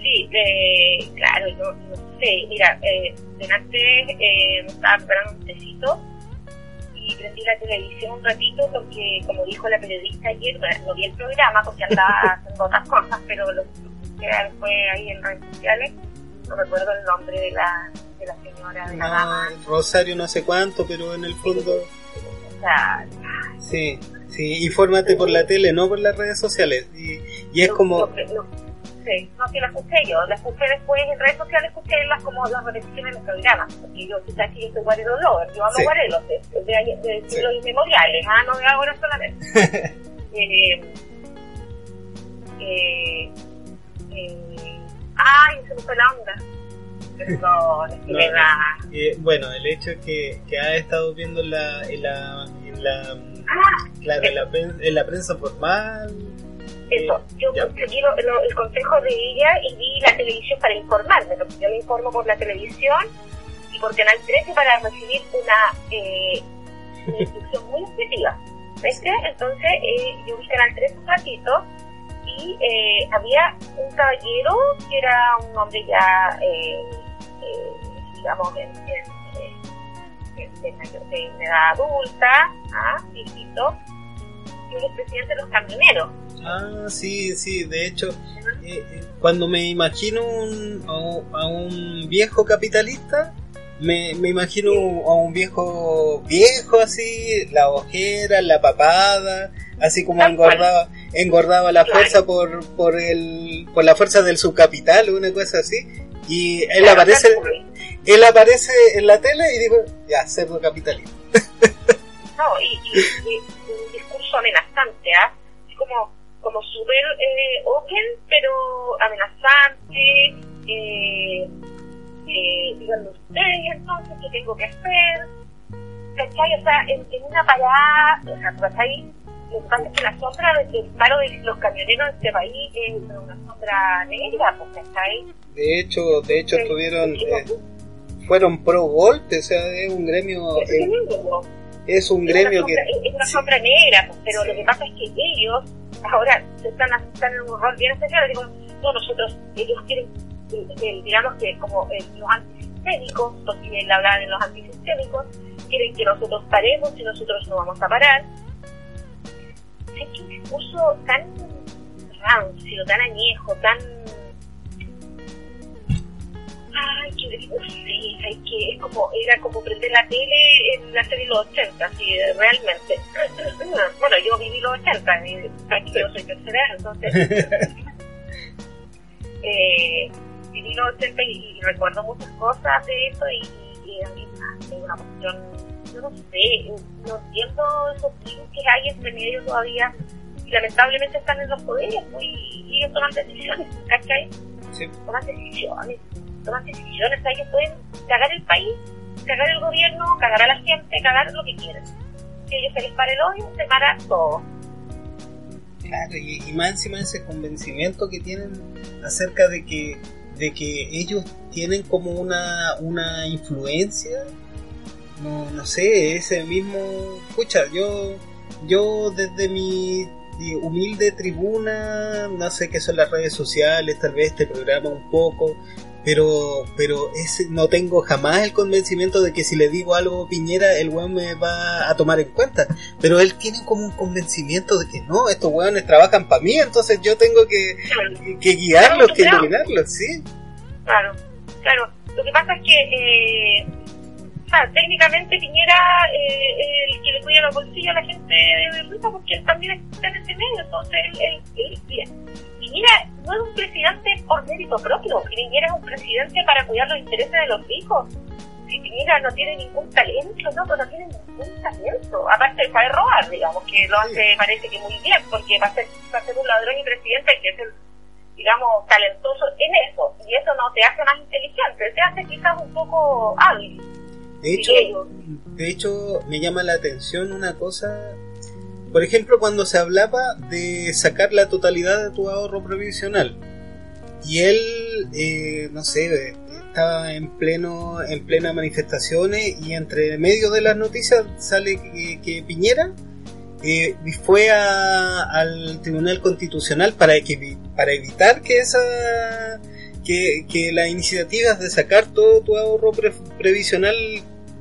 Sí, eh, claro, no, no sé, mira, eh, antes eh, estaba preparando un tecito y prendí la televisión un ratito porque, como dijo la periodista ayer, no vi el programa porque andaba (laughs) haciendo otras cosas, pero lo que fue ahí en redes sociales, no recuerdo el nombre de la, de la señora, de la No, dama. Rosario no sé cuánto, pero en el fondo... O sea, Sí, sí, infórmate por la tele, no por las redes sociales. Y, y es no- como... No, no, no, que la escuché yo, la escuché después en redes sociales, escuché las como las repeticiones de los programas, porque yo quizás que yo soy guarelo lover, yo amo Sí. guarelos de, de, de Sí. siglos inmemoriales, ah, no de ahora solamente. (laughs) eh, eh, eh, ay, se me fue la onda. Perdón, es que No, eh, bueno, el hecho es que, que ha estado viendo en la, en la, en la, Ah, claro, en la, pren- en la prensa formal. Eso, yo seguí lo- lo- el consejo de ella y vi la televisión para informarme, porque yo me informo por la televisión y por Canal 13 para recibir una, eh, una (laughs) instrucción muy objetiva. ¿Ves qué? Entonces eh, yo vi Canal 13 un ratito y eh, había un caballero que era un hombre ya, eh, eh, digamos, en, en, de una edad adulta, ¿ah? viejito, y es presidente de los camioneros. Ah, sí, sí, de hecho, eh, eh, cuando me imagino un- a, un, a un viejo capitalista, me, me imagino a un viejo viejo así, la ojera, la papada, así como Tal cual. engordaba, engordaba la Claro. fuerza por, por el, por la fuerza del subcapital, una cosa así, y él Claro, aparece, él aparece en la tele y digo, ya, cerdo capitalista. No, y, y- y un discurso amenazante, ¿ah? Es como, como súper eh, open, pero amenazante. Eh, eh, díganme ustedes entonces qué tengo que hacer. ¿Cachai? O sea, en, en una parada, o sea, ¿cachai? Lo que pasa es que la sombra del, paro de los camioneros de este país es una sombra negra, pues, ¿cachai? De hecho, de hecho estuvieron, eh, fueron pro golpe, o sea, es un gremio, es eh, es un Es gremio que sombra, es una sombra negra, pues, pero lo que pasa es que ellos ahora están, están en un rol bien especial. Digo, no, nosotros, ellos quieren, eh, eh, digamos que como eh, los antisistémicos, porque él hablaba de los antisistémicos, quieren que nosotros paremos y nosotros no vamos a parar. Es un discurso tan rancio, tan añejo, tan Ay, sé, ay, que es como, era como prender la tele en la serie de los 80, así, realmente. (clears throat) Bueno, yo viví los 80, y aquí yo soy tercera, entonces. (laughs) eh, viví los 80 y, y recuerdo muchas cosas de eso y, y a mí me hace una cuestión, yo no sé, no entiendo esos virus que hay entre medio todavía y lamentablemente están en los poderes pues, y, y ellos toman decisiones, ¿cachai? Sí. toman decisiones, toman decisiones, ellos pueden cagar el país, cagar el gobierno, cagar a la gente, cagar lo que quieran. Si ellos se les para el odio, se para todo. Claro, y, y más encima ese convencimiento que tienen acerca de que de que ellos tienen como una, una influencia, no, no sé, ese mismo, escucha, yo, yo desde mi humilde tribuna, no sé qué son las redes sociales, tal vez este programa un poco, pero pero ese, no tengo jamás el convencimiento de que si le digo algo a Piñera, el weón me va a tomar en cuenta. Pero él tiene como un convencimiento de que no, estos weones trabajan para mí, entonces yo tengo que, Claro, que guiarlos, que Claro. iluminarlos, sí. claro, claro. Lo que pasa es que, eh, o sea, técnicamente Piñera eh, el que le cuida los bolsillos a la gente de Ruta porque él también está en ese medio, entonces él, él, él- bien. Piñera no es un presidente por mérito propio, Piñera es un presidente para cuidar los intereses de los ricos. Si Piñera no tiene ningún talento, no, pues no tiene ningún talento, aparte de saber robar, digamos, que lo hace, parece que muy bien, porque para ser, para ser un ladrón y presidente hay que ser, digamos, talentoso en eso, y eso no te hace más inteligente, te hace quizás un poco hábil. De hecho, de hecho, me llama la atención una cosa. Por ejemplo, cuando se hablaba de sacar la totalidad de tu ahorro previsional. Y él, eh, no sé, estaba en pleno en plena manifestaciones y entre medio de las noticias sale que, Piñera eh, fue a, al Tribunal Constitucional para que para evitar que esa que, que las iniciativas de sacar todo tu ahorro previsional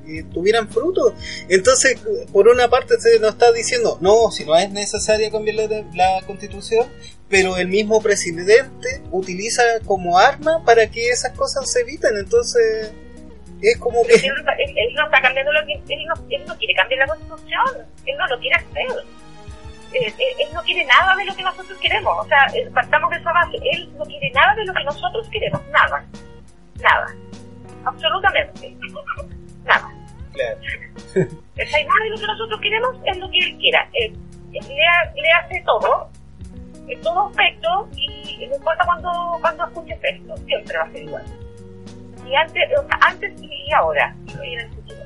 eh, tuvieran fruto. Entonces, por una parte se nos está diciendo, no, si no es necesario cambiar la, la constitución, pero el mismo presidente utiliza como arma para que esas cosas se eviten. Entonces, es como que... Él, no está cambiando lo que... Él no, él no quiere cambiar la constitución, él no lo quiere hacer. Él, él, no quiere nada de lo que nosotros queremos. O sea, partamos de esa base. Él no quiere nada de lo que nosotros queremos. Nada. Nada. Absolutamente. Claro. nada (laughs) de lo que nosotros queremos es lo que él quiera. Él, le, le hace todo todo aspecto y no importa cuando, cuando escuches esto, siempre va a ser igual. Y antes, antes y ahora, y en el futuro.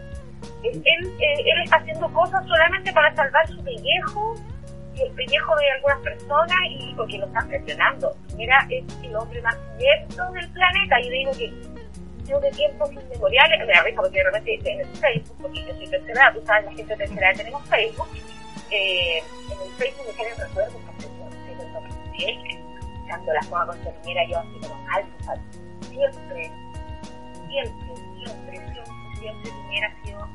Él, eh, él, está haciendo cosas solamente para salvar su pellejo y el pellejo de algunas personas y porque lo están presionando. Mira, es el hombre más cierto del planeta. Y digo que de tiempos inmemoriales, me da porque de en el Facebook, porque yo soy tercera tú sabes, la gente tercera tenemos Facebook, eh, en el Facebook me quedan recuerdos escuchando la joda con Piñera, yo así como alto, Siempre, siempre, siempre, siempre, siempre ha sido.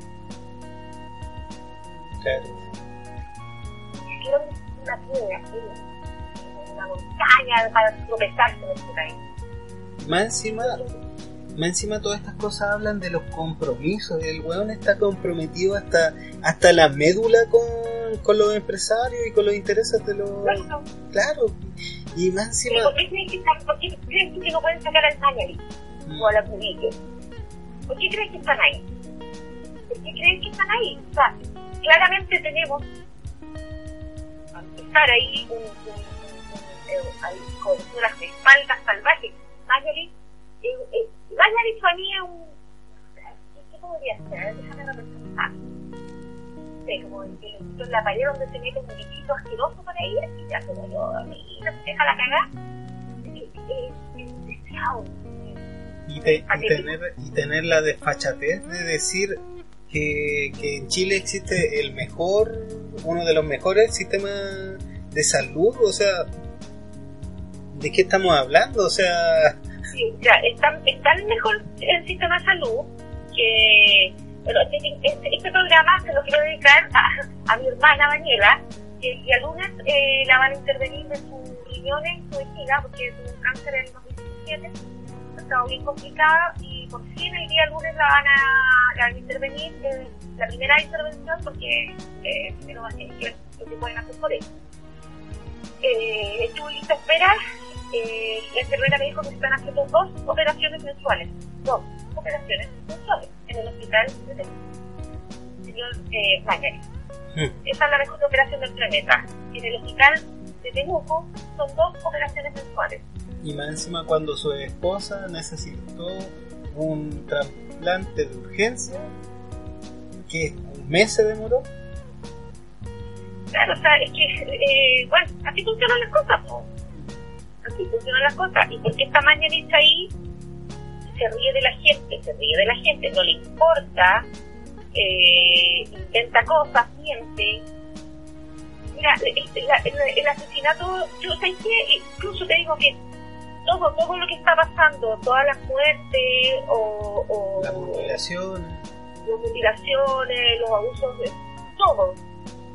Quiero una piedra, una montaña para tropezarse en este país. Más encima todas estas cosas hablan de los compromisos. El weón está comprometido hasta, hasta la médula con, con los empresarios y con los intereses de los... Claro. Y más encima... ¿Por qué crees que, por qué crees que no pueden sacar al Mañari mm. o a la Cubique? ¿Por qué crees que están ahí? ¿Por qué crees que están ahí? O sea, claramente tenemos estar ahí un, un, un, un, coberturas de espaldas salvajes. Mañari eh, vaya dicho a mí un... ¿Qué podría ser? Déjame representar. sé, como el en la pared donde se mete un bichito asqueroso para ir y ya como yo, mira, deja la cagada. Es deseado. Y, te, y, tener, y tener la desfachatez de decir que, que en Chile existe el mejor, uno de los mejores sistemas de salud, o sea, ¿de qué estamos hablando? O sea, ya, está, está mejor el sistema de salud que bueno, este, programa se lo quiero dedicar a, a mi hermana Daniela, que el día lunes eh, la van a intervenir de sus riñones, su vejiga, porque tuvo un cáncer en el 2017, ha estado bien complicada y por fin el día lunes la van a, la van a intervenir, eh, la primera intervención, porque eh, primero va a ser lo que pueden hacer por él. Eh, estuvo lista a esperar eh, la enfermera me dijo que se están haciendo dos operaciones mensuales. Dos operaciones mensuales en el hospital de señor eh, hmm. Esa es la mejor operación del planeta. En el hospital de Temuco son dos operaciones mensuales. Y más encima cuando su esposa necesitó un trasplante de urgencia, que un mes se demoró. Claro, o sea, es que, eh, bueno, así funcionan las cosas, así funcionan las cosas. Y porque esta mañanita ahí se ríe de la gente, se ríe de la gente, no le importa, eh, inventa cosas, miente. Mira, el, el, asesinato, yo sé que incluso te digo que todo, todo lo que está pasando, todas las muertes o, o las mutilaciones, las mutilaciones, los abusos, todo,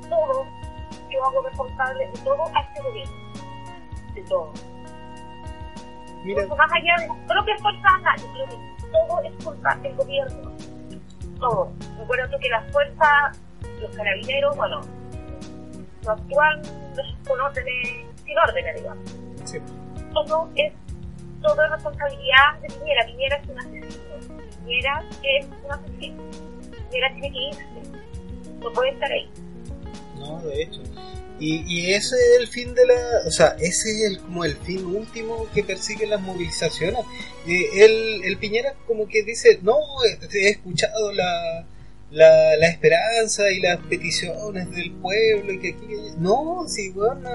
todo, yo hago responsable de todo a este gobierno, de todo Mira. más allá de las propias fuerzas armadas, yo creo que todo es culpa del gobierno. Todo. Recuerdo que las fuerzas, los carabineros, bueno, no actúan con órdenes, sin órdenes, digamos. Sí. Todo es, todo es responsabilidad de Piñera. Piñera es un asesino. Piñera es un asesino. Piñera tiene que irse. No puede estar ahí. No, de hecho. Y, y ese es el fin de la, o sea, ese es el, como el fin último que persiguen las movilizaciones. Y el, el Piñera como que dice, no, he escuchado la, la, la esperanza y las peticiones del pueblo y que aquí, no, si bueno,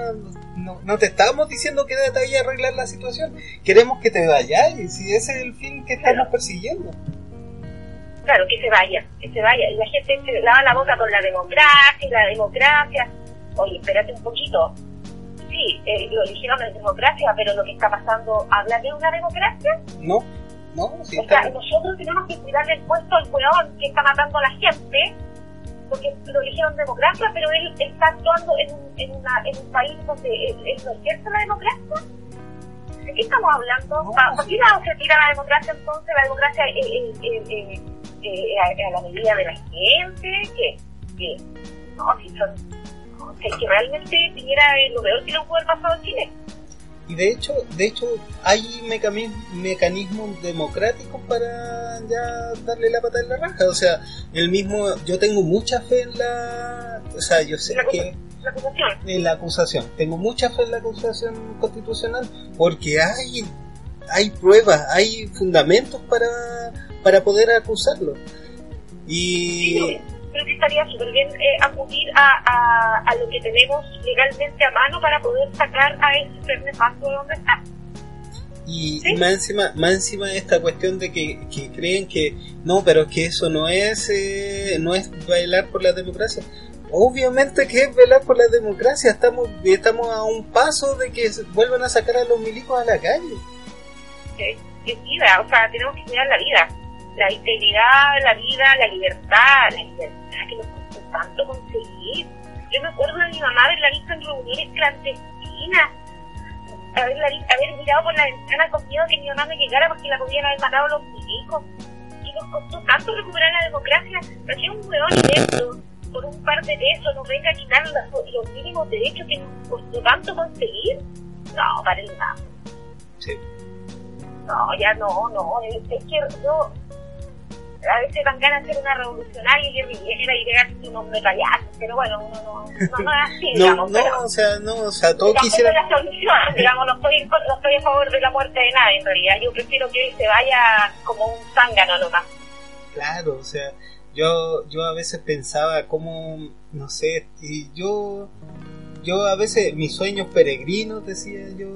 no, no, te estamos diciendo que te vaya a arreglar la situación, queremos que te vayas y si ese es el fin que estamos persiguiendo. Claro, que se vaya, que se vaya. Y la gente se lava la boca con la democracia y la democracia oye, espérate un poquito. Sí, eh, lo eligieron en democracia, pero lo que está pasando, ¿habla de una democracia? No, no, sí. O sea, nosotros tenemos que cuidarle el puesto al weón que está matando a la gente, porque lo eligieron en democracia, pero él está actuando en un, en una, en un país donde él, no ejerce la democracia. ¿De qué estamos hablando? ¿Por qué no se tira la democracia entonces? La democracia eh, eh, eh, a, la medida de la gente, que, que no, si son que realmente Piñera es lo peor que no puede haber pasado en Chile. Y de hecho, de hecho hay mecanismos democráticos para ya darle la pata en la raja. O sea, el mismo, yo tengo mucha fe en la, o sea, yo sé que la acusación. en la acusación, tengo mucha fe en la acusación constitucional porque hay, hay pruebas, hay fundamentos para, para poder acusarlo. Y creo que estaría súper bien eh, acudir a, a, lo que tenemos legalmente a mano para poder sacar a ese ser nefasto de donde está. Y, más encima, más encima esta cuestión de que, que, creen que no, pero que eso no es eh, no es bailar por la democracia. Obviamente que es bailar por la democracia. Estamos estamos a un paso de que vuelvan a sacar a los milicos a la calle. Sí, es vida, o sea, tenemos que cuidar la vida la integridad, la vida, la libertad, la libertad que nos costó tanto conseguir. Yo me acuerdo de mi mamá haberla visto en reuniones clandestinas, haberla, haber mirado por la ventana con miedo que mi mamá me llegara porque la podían haber matado los milicos. Y nos costó tanto recuperar la democracia, pero que un hueón inepto por un par de pesos nos venga a quitar los, mínimos derechos que nos costó tanto conseguir. No, para el nada. Sí. No, ya no, no, es que yo a veces dan ganas de ser una revolucionaria y guerrillera y pegarse un hombre payaso, pero bueno, uno no, no, (laughs) no es así, digamos. No, pero, o sea, no, o sea, todo quisiera... la solución, digamos, no estoy, no estoy a favor de la muerte de nadie en realidad, yo prefiero que se vaya como un zángano nomás. Claro, o sea, yo, yo a veces pensaba como, no sé, y yo, yo a veces, mis sueños peregrinos, decía yo,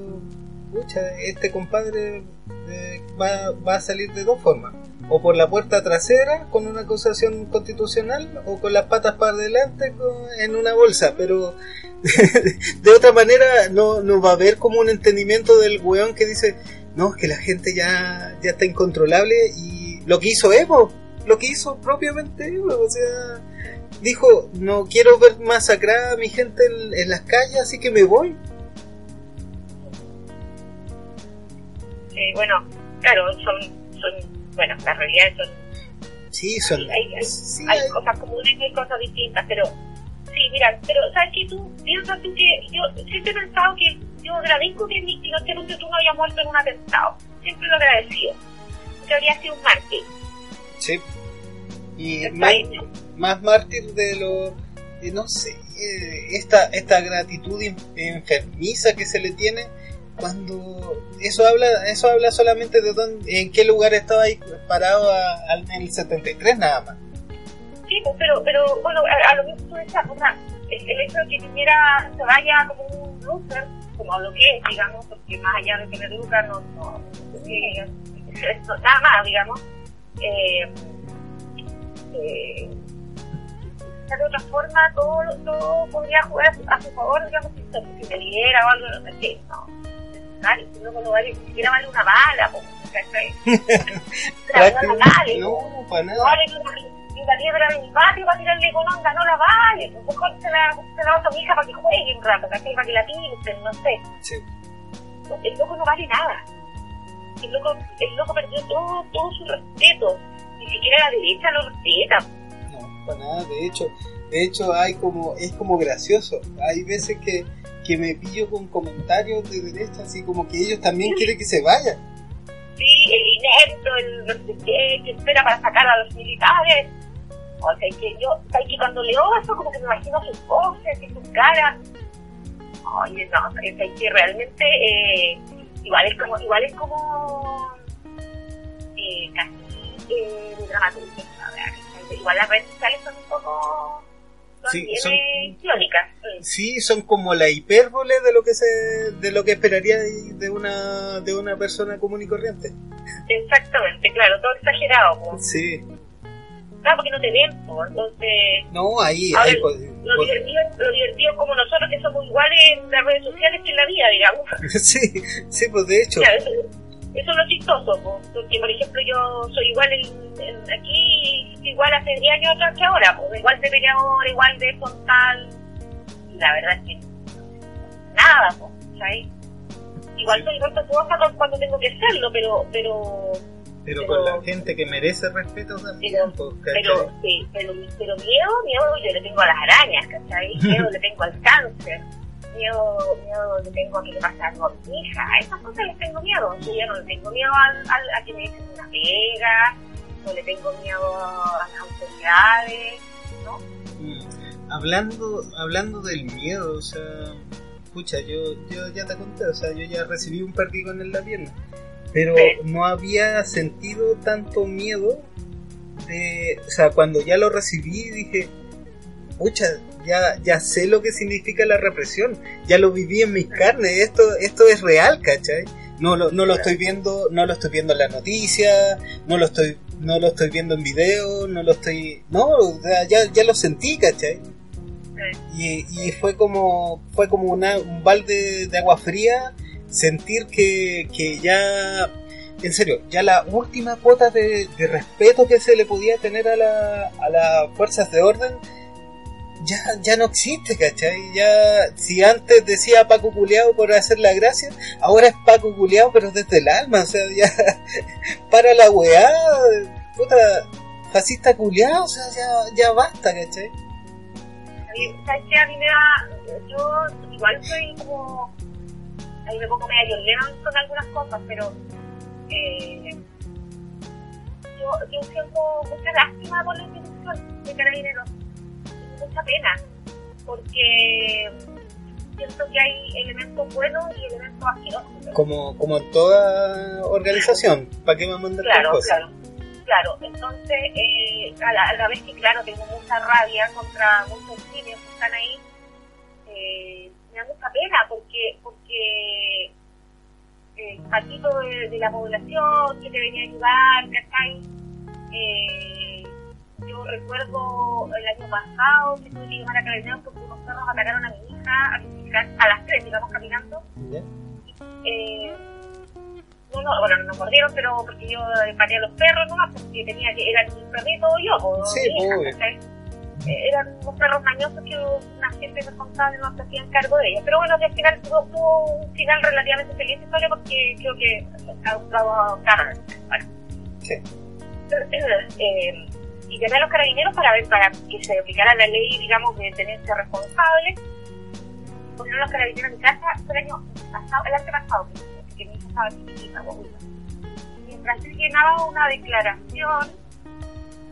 pucha, este compadre eh, va, va a salir de dos formas o por la puerta trasera con una acusación constitucional o con las patas para adelante en una bolsa, pero (laughs) de otra manera no, no va a haber como un entendimiento del weón que dice, no, es que la gente ya, ya está incontrolable y lo que hizo Evo, lo que hizo propiamente Evo, o sea, dijo, no quiero ver masacrada a mi gente en, las calles, así que me voy. Eh, bueno, claro, son bueno, la realidad son... Sí, son... Hay, hay, cosas comunes y hay cosas distintas, pero sí, mira, pero ¿sabes qué? Tú piensas tú que yo siempre he pensado que yo agradezco que mi Pinochet tú no haya muerto en un atentado. Siempre lo he agradecido. Que habría sido un mártir. Sí. Y más, más, mártir de lo... no sé, eh, esta, esta gratitud enfermiza que se le tiene cuando eso habla eso habla solamente de dónde, en qué lugar estaba ahí parado en el 73 nada más. Sí pues, pero pero bueno a, lo mismo tú decías o sea, el, hecho de que Piñera se vaya como un loser como lo que es digamos porque más allá de me educa no, no, no nada más digamos eh, eh, de otra forma todo, todo podría jugar a su favor digamos si, si se lidera o algo no sé qué no vale, ni siquiera una bala, ¿cachai? (laughs) no vale, no, para nada. Vale una piedra de mi patio para tirarle con onda, no la vale, mejor se la, se la a mi hija para que juegue un rato, ¿cachai? Para que la pinten, no sé. Sí. El loco no vale nada. El loco, el loco perdió todo, todo su respeto. Ni siquiera la derecha lo respeta. No, para nada, de hecho, de hecho hay como, es como gracioso. Hay veces que que me pillo con comentarios de derecha, así como que ellos también quieren que se vayan. Sí, el inepto, el no sé qué, que espera para sacar a los militares. O sea, que yo, que cuando leo eso, como que me imagino sus voces y sus caras. Oye, no, es que realmente eh, igual es como, igual es como eh, casi eh, ¿sabes? igual las redes sociales son un poco son Sí, son- eh, irónicas. Mm. Sí, son como la hipérbole de lo que se de lo que esperaría de una de una persona común y corriente. Exactamente, claro, todo exagerado. Sí. Claro, porque no te ven, entonces No, ahí, ahí pues, lo pues- divertido, lo divertido como nosotros que somos iguales en las redes sociales que en la vida, digamos. (laughs) sí, sí, pues de hecho. Claro, eso, es lo chistoso, po, porque por ejemplo yo soy igual en, en- aquí, igual hace 10 años atrás que ahora, po, igual de peleador, igual de frontal, y la verdad es que nada, po, ¿sabes? Igual soy respetuosa con- cuando tengo que serlo, pero, pero, Pero pero- con la gente que merece respeto también, pues, pero, sí, pero, pero miedo, miedo yo le tengo a las arañas, ¿cachai? Miedo le tengo al cáncer, miedo, miedo le tengo a que le pase algo a mi hija, a esas cosas les tengo miedo, yo no le tengo miedo al, al- a que me echen una pega, no le tengo miedo a las autoridades, ¿no? Mm. Hablando, hablando del miedo, o sea, pucha, yo, yo ya te conté, o sea, yo ya recibí un perdigón en la pierna, pero no había sentido tanto miedo de, o sea, cuando ya lo recibí dije, pucha, ya, ya sé lo que significa la represión, ya lo viví en mis carnes, esto, esto es real, ¿cachai? No lo, no lo estoy viendo, no lo estoy viendo en la noticia, no lo estoy, no lo estoy viendo en video, no lo estoy, no, ya, ya lo sentí, ¿cachai? Y, y fue como fue como una, un balde de agua fría sentir que, que ya en serio ya la última cuota de, de respeto que se le podía tener a, la, a las fuerzas de orden ya, ya no existe, ¿cachai? Ya, si antes decía Paco Culeado por hacer la gracia, ahora es Paco Culeado pero desde el alma, o sea, ya (laughs) para la weá, puta, fascista culeado, o sea, ya, ya basta, ¿cachai? A mí, ¿sabes qué? A mí me da, yo igual soy como, ahí me pongo medio Lennon con algunas cosas, pero eh, yo, yo siento mucha lástima por la institución de carabineros, mucha pena, porque siento que hay elementos buenos y elementos asquerosos. como, como en toda organización, ¿para qué me mandan Claro, cosas? claro. Claro, entonces, eh, a, la, a la vez que, claro, tengo mucha rabia contra muchos niños que están ahí, eh, me da mucha pena porque porque eh, el patito de, de la población que te venía a ayudar, ¿cachai? Eh, recuerdo el año pasado que tuve que llamar a carabineros porque unos perros atacaron a mi hija a, mi hija, a las tres, íbamos caminando eh, no, no, bueno, no nos mordieron, pero porque yo pateé a los perros nomás, porque tenía que, eran mis perritos o yo, o Sí, mi. Eh, eran unos perros mañosos que una gente responsable no se hacían cargo de ellos. Pero bueno, que al final tuvo, tuvo un final relativamente feliz historia porque creo que ha dado carga. Bueno. Sí. (clears throat) Eh, y llamé a los carabineros para ver, para que se aplicara la ley, digamos, de tenencia responsable. Pusieron los carabineros en mi casa el año pasado, el año pasado, que mi hija estaba chiquitita. Mientras él llenaba una declaración,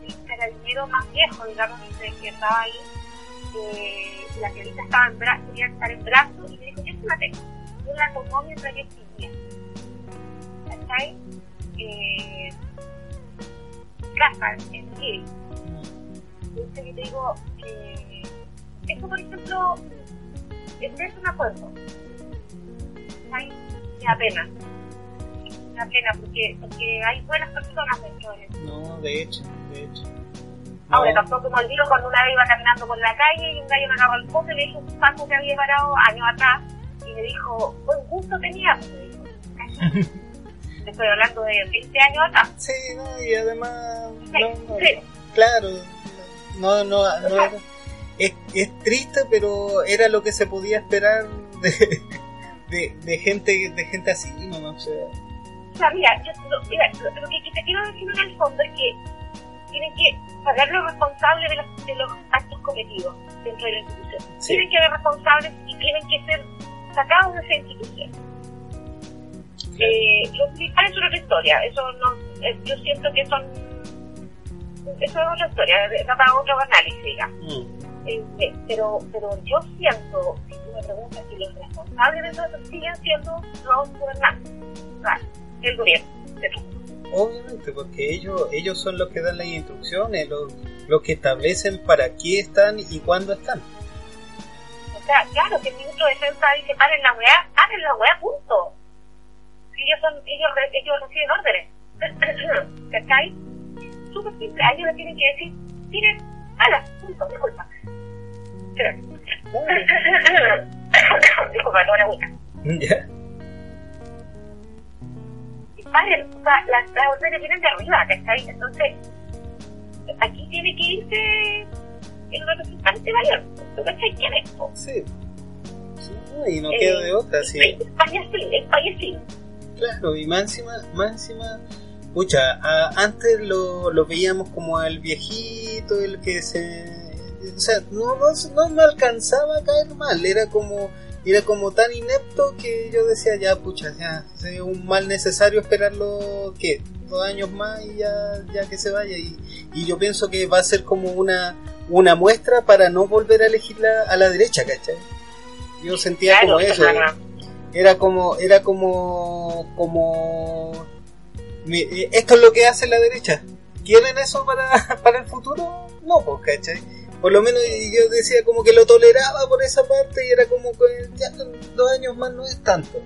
el carabinero más viejo, digamos, que estaba ahí, eh, la piolita estaba en brazos, quería estar en brazos, y me dijo, yo la tengo. Yo la tomó mientras yo escribía. ¿Cachai? Eh, casa, en living. Entonces yo te digo, eh, esto por ejemplo, es un acuerdo. Me da pena. Da pena porque, porque hay buenas personas dentro de eso. No, de hecho, de hecho. Ahora No, tampoco me olvido cuando una vez iba caminando por la calle y un gallo me agarró el coche y le dijo un paso que había parado años atrás y me dijo, buen gusto tenía. (laughs) Te estoy hablando de 20 años atrás. sí, no, y además, Sí, no, no, sí. claro, no, no, no era- es, es triste, pero era lo que se podía esperar de, de, de gente, de gente así, no, o sea, O sea, mira, yo, lo, mira, lo, lo que, que te quiero decir en el fondo es que tienen que pagar los responsables de los, de los actos cometidos dentro de la institución. Sí. Tienen que haber responsables y tienen que ser sacados de esa institución. Eh, los militares son otra historia, eso no, yo siento que son, eso es otra historia, da para otro análisis, digamos. mm, eh, pero, pero yo siento, si tú me preguntas si los responsables de eso siguen siendo los gobernantes, sea, el gobierno, de todo. Obviamente, porque ellos ellos son los que dan las instrucciones, los, los que establecen para qué están y cuándo están. O sea, claro, que el ministro de Defensa dice paren la weá, paren la weá, punto. Ellos, son, ellos, re- ellos reciben órdenes. (coughs) ¿Cachai? Súper simple, a ellos le tienen que decir, miren, ala, punto, disculpa. Disculpa, no era buena. Ya. Y paren, o sea, las, las órdenes vienen de arriba, ¿cachai? Entonces, aquí tiene que irse el representante mayor. ¿Tú cachai quién es? Sí. Sí, no, y no Eh, queda de otra, sí. España sí, España sí. Claro, y más encima, más encima, pucha, a- antes lo, lo veíamos como al viejito, el que se... O sea, no, no, no me alcanzaba a caer mal, era como era como tan inepto que yo decía, ya, pucha, ya, es un mal necesario esperarlo, ¿qué? Dos años más y ya, ya que se vaya. Y, y yo pienso que va a ser como una, una muestra para no volver a elegirla a la derecha, ¿cachai? Yo sentía Claro, como eso. Era como, era como, como, esto es lo que hace la derecha. ¿Quieren eso para, (laughs) para el futuro? No, pues, ¿cachai? Por lo menos yo decía como que lo toleraba por esa parte y era como que ya dos años más no es tanto.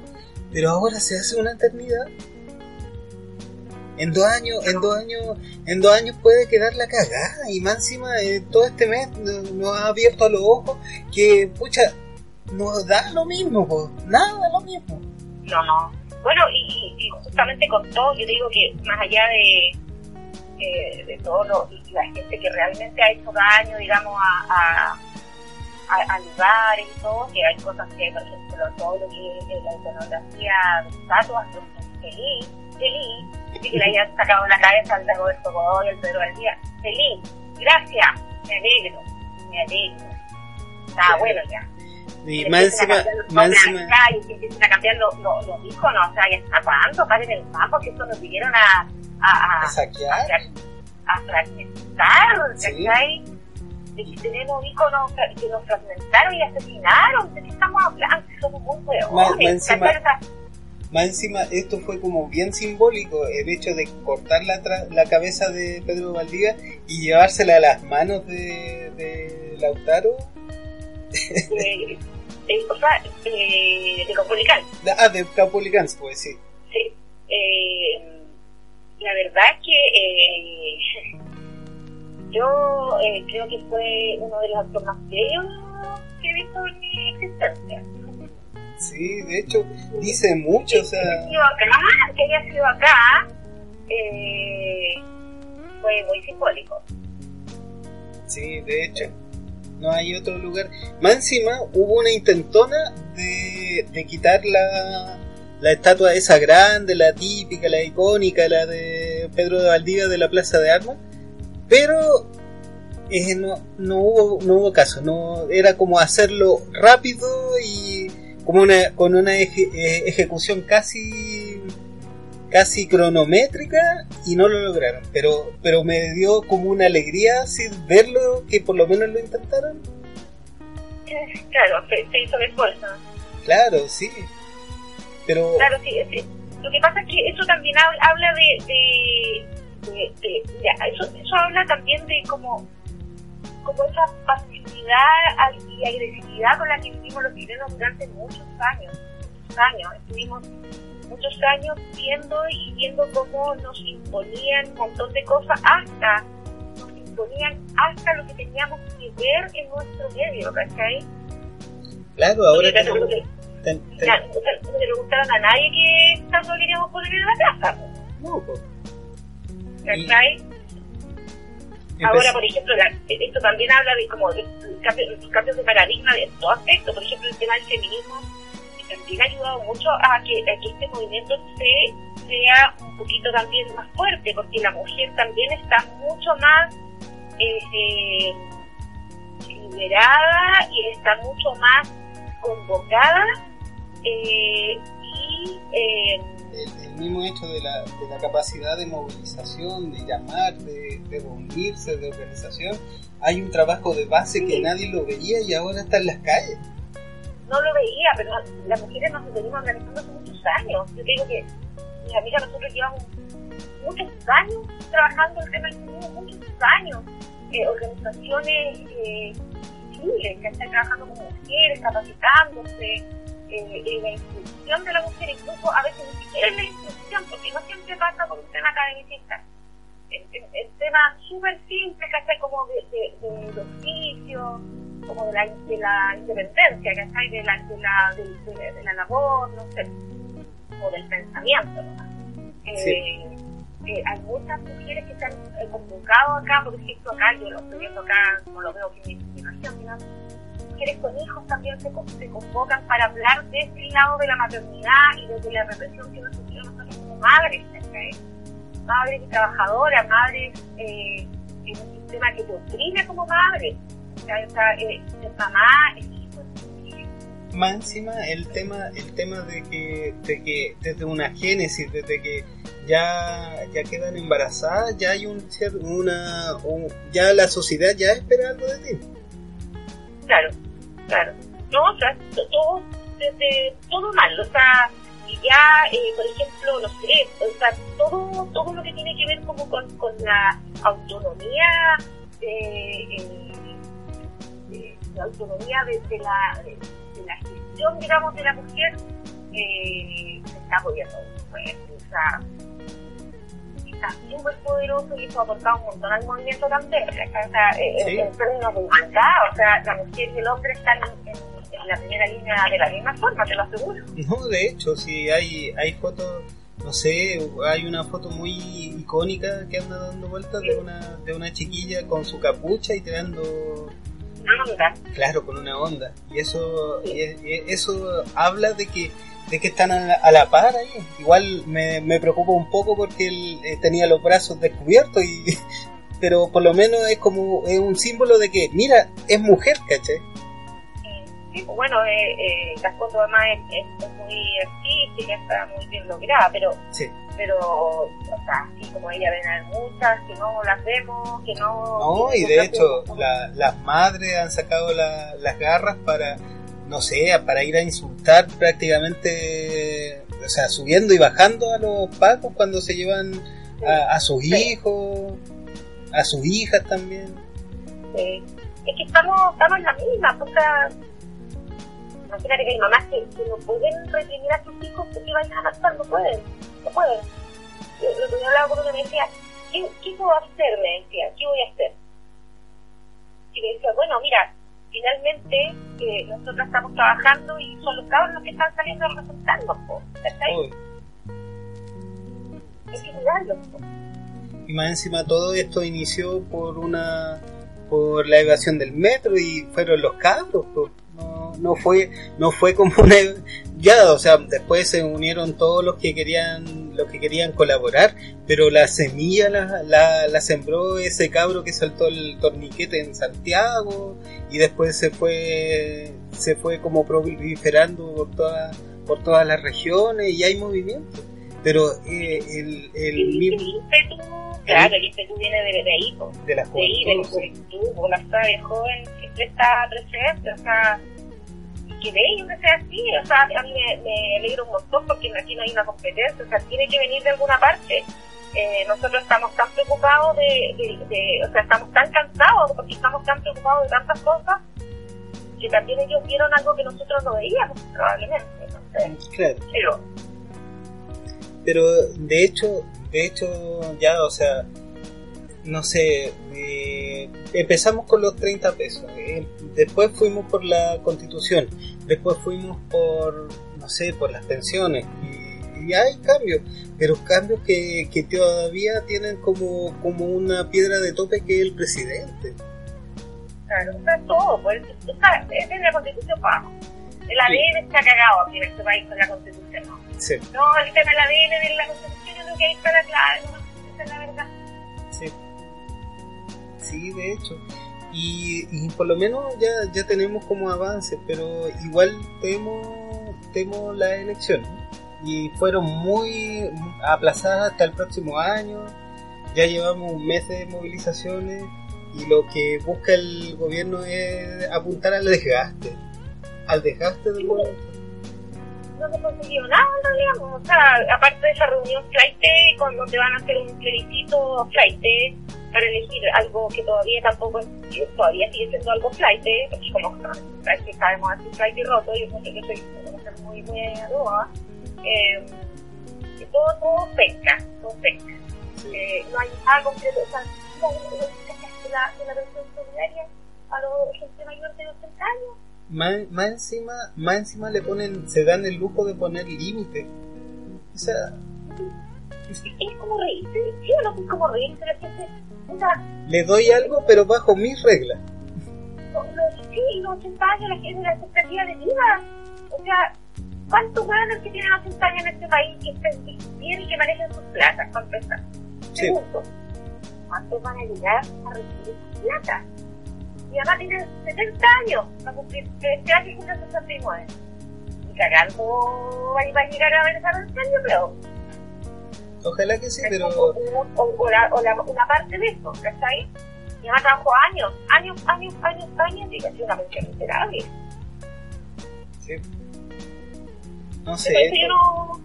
Pero ahora se hace una eternidad. En dos años, en dos años, en dos años puede quedar la cagada. Y más encima, eh, todo este mes nos ha abierto a los ojos que, pucha, nos da lo mismo, pues, nada lo mismo. No, no. Bueno, y, y- justamente con todo, yo digo que más allá de, eh, de todo lo, y la gente que realmente ha hecho daño, digamos, a, a, a- a lugares y todo, que hay cosas que, por ejemplo, todo lo que es la iconografía de estatuas, yo feliz, feliz, y que le hayan sacado la cabeza al de Roberto Godoy, al Pedro Valdía, feliz, gracias, me alegro, me alegro. Está bueno ya. Y más a encima, más encima, y que empiecen a cambiar los, los, los iconos, o sea, ya está cuándo, paren el mapa, que esto nos vinieron a, a, a a, saquear. a fragmentar, Sí. ¿cachai? De que tenemos iconos que nos fragmentaron y asesinaron, ¿de qué estamos hablando? Somos muy sea, Más encima, esto fue como bien simbólico, el hecho de cortar la, tra- la cabeza de Pedro Valdivia y llevársela a las manos de, de Lautaro. (laughs) eh, eh, o sea, eh, de Comunicán. Ah, de Capolicans, pues sí. Sí. Eh, la verdad que eh, (laughs) yo eh, creo que fue uno de los actos más feos que he visto en mi existencia. Sí, de hecho, dice mucho, o Que sea, haya sido acá, que haya sido acá, eh, fue muy simbólico. sí, de hecho. No hay otro lugar. Más encima, hubo una intentona de, de quitar la, la estatua esa grande, la típica, la icónica, la de Pedro de Valdivia de la Plaza de Armas, pero eh, no, no, hubo, no hubo caso, no era como hacerlo rápido y como una, con una eh, ejecución casi casi cronométrica y no lo lograron, pero pero me dio como una alegría así verlo que por lo menos lo intentaron. Eh, Claro, se, hizo el esfuerzo. Claro, sí. Pero Claro, sí, sí. Lo que pasa es que eso también habla, de, de, de- de- de- eso, eso habla también de como, como esa pasividad y agresividad con la que vivimos los chilenos durante muchos años. Muchos años. Estuvimos muchos años viendo y viendo cómo nos imponían un montón de cosas hasta nos imponían hasta lo que teníamos que ver en nuestro medio, ¿cachai? claro, ahora que- ten- ten- ya, no, le preguntaron a nadie que tanto queríamos poner en la plaza. no. ¿Cachai? Ahora, por ejemplo, la- esto también habla de como de, de cambios de paradigma de todo aspecto. Por ejemplo, el tema del feminismo también ha ayudado mucho a que, a que este movimiento se, sea un poquito también más fuerte, porque la mujer también está mucho más eh, eh, liberada y está mucho más convocada eh, y eh, el, el mismo hecho de la, de la capacidad de movilización, de llamar, de, de reunirse, de organización, hay un trabajo de base que nadie lo veía y ahora está en las calles. No lo veía, pero las mujeres nos venimos organizando hace muchos años. Yo digo que mis amigas, nosotros llevamos muchos años trabajando el tema del feminismo, muchos años. Eh, organizaciones eh, civiles que están trabajando con mujeres, capacitándose, eh, en la instrucción de la mujer, incluso a veces ni siquiera la instrucción, porque no siempre pasa por un tema academicista. El, tema súper simple, que hace como de, de, de oficio, como de la, de la independencia, que hay de la, de, la, de, de, de la labor, no sé, o del pensamiento. ¿no? Eh, eh, hay muchas mujeres que se han eh, convocado acá, por ejemplo, acá, yo lo estoy viendo acá, como lo veo que mi imaginación, digamos, mujeres con hijos también se, se convocan para hablar desde el lado de la maternidad y desde la represión que nosotros nosotros como madres, ¿cachai? madres y trabajadoras, madres eh, en un sistema que te oprime como madre. Sea, eh, mamá. Más encima el tema, el tema de que, de que desde una génesis, desde que ya, ya quedan embarazadas, ya hay un una, un- ya la sociedad ya espera algo de ti. Claro, claro. No, o sea, to- todo, desde, todo mal, o sea, ya, eh, por ejemplo, no sé, o sea, todo, todo lo que tiene que ver como con, con la autonomía, eh, eh, eh, la autonomía de, de la, de, de la gestión, digamos, de la mujer, eh, se está apoyando. Pues, o sea, está súper poderoso y eso ha aportado un montón al movimiento también. O sea, eh, Sí. en términos de igualdad, o sea, la mujer y el hombre están en, en- en la primera línea de la misma forma, te lo aseguro. No, de hecho, sí, hay, hay fotos, no sé, hay una foto muy icónica que anda dando vueltas de una, de una chiquilla con su capucha y tirando, claro, con una onda. Y eso, y eso habla de que, de que están a la, a la par ahí. Igual me, me preocupa un poco porque él eh, tenía los brazos descubiertos y, (laughs) pero por lo menos es como, es un símbolo de que, mira, es mujer, ¿caché? Sí, bueno, eh, eh, la foto además es, es- muy artística, está muy bien lograda, pero, Sí. pero, o sea, así como ella ven hay muchas que no las vemos, que no... No, y de hecho, la- las madres han sacado la- las garras para, no sé, para ir a insultar prácticamente, o sea, subiendo y bajando a los pacos cuando se llevan a, a sus Sí. hijos, a sus hijas también. Eh, es que estamos, estamos en la misma, o sea, imagínate que hay mamás que, que no pueden reprimir a sus hijos porque vayan a matar, no pueden, no pueden. Yo, lo que yo hablaba con una me decía, ¿qué, ¿qué puedo hacer? Me decía, ¿qué voy a hacer? Y le decía, bueno, mira, finalmente eh, nosotros estamos trabajando y son los cabros los que están saliendo po, ¿cachai? Uy, Hay que cuidarlos, po. Y más encima todo esto inició por una por la evasión del metro y fueron los cabros, pues. No, fue no fue como una ya, o sea, después se unieron todos los que querían los que querían colaborar, pero la semilla la, la, la sembró ese cabro que saltó el torniquete en Santiago y después se fue se fue como proliferando por todas por todas las regiones y hay movimiento. Pero eh, el, el mismo claro, el ímpetu viene de, de ahí, de la de ahí, de la juventud. juventud, historia joven siempre está presente, o sea, que bello que sea así, o sea, a mí me, me alegro un montón porque aquí no hay una competencia, o sea, tiene que venir de alguna parte. Eh, nosotros estamos tan preocupados de, de, de- o sea, estamos tan cansados porque estamos tan preocupados de tantas cosas que también ellos vieron algo que nosotros no veíamos, probablemente, no sé, Claro, pero pero de hecho, de hecho ya, o sea, no sé, eh, empezamos con los 30 pesos, eh, después fuimos por la constitución, después fuimos por, no sé, por las pensiones, y, y hay cambios, pero cambios que, que todavía tienen como, como una piedra de tope que es el presidente. Claro, sea, todo, pues, sea, es la constitución para. El ADN está cagado aquí en este país con la constitución, ¿no? Sí, No, el tema del ADN de la constitución, yo creo que ahí está la clave, ¿no? Esa es la verdad. sí. Sí, de hecho. Y, por lo menos ya, ya tenemos como avances, pero igual temo, temo la elección. y fueron muy aplazadas hasta el próximo año. Ya llevamos un mes de movilizaciones y lo que busca el gobierno es apuntar al desgaste, al desgaste del movimiento. No se consiguió nada en realidad. O sea, aparte de esa reunión flight, con donde van a hacer un plebiscito flight para elegir algo que todavía tampoco es, todavía sigue siendo algo flight, porque como que sabemos así flight y roto, yo creo que soy muy, muy adoba. Eh, todo, todo pesca, todo pesca. Eh, no hay nada concreto, o sea, de la, de la Más, más encima, más encima le ponen, se dan el lujo de poner límite. O sea, es como reírse, sí o no es como reírse la gente. O sea, le doy algo, pero bajo mis reglas. los, sí, los 80 años la gente la expectativa de vida. O sea, ¿cuántos hueones que tienen 80 años en este país que estén bien y que manejen sus plata? para empezar? Sí. Segundo, ¿cuántos van a llegar a recibir sus plata? Mi mamá tiene 70 años, va a cumplir este año cumple 69. Y cagando va a llegar a ver esa yo creo. Ojalá que sí, pero... O, o, o, la, o la, una parte de eso, ¿cachai? Mi mamá trabajó años, años, años, años, años y casi una pensión miserable. Sí. No sé, no...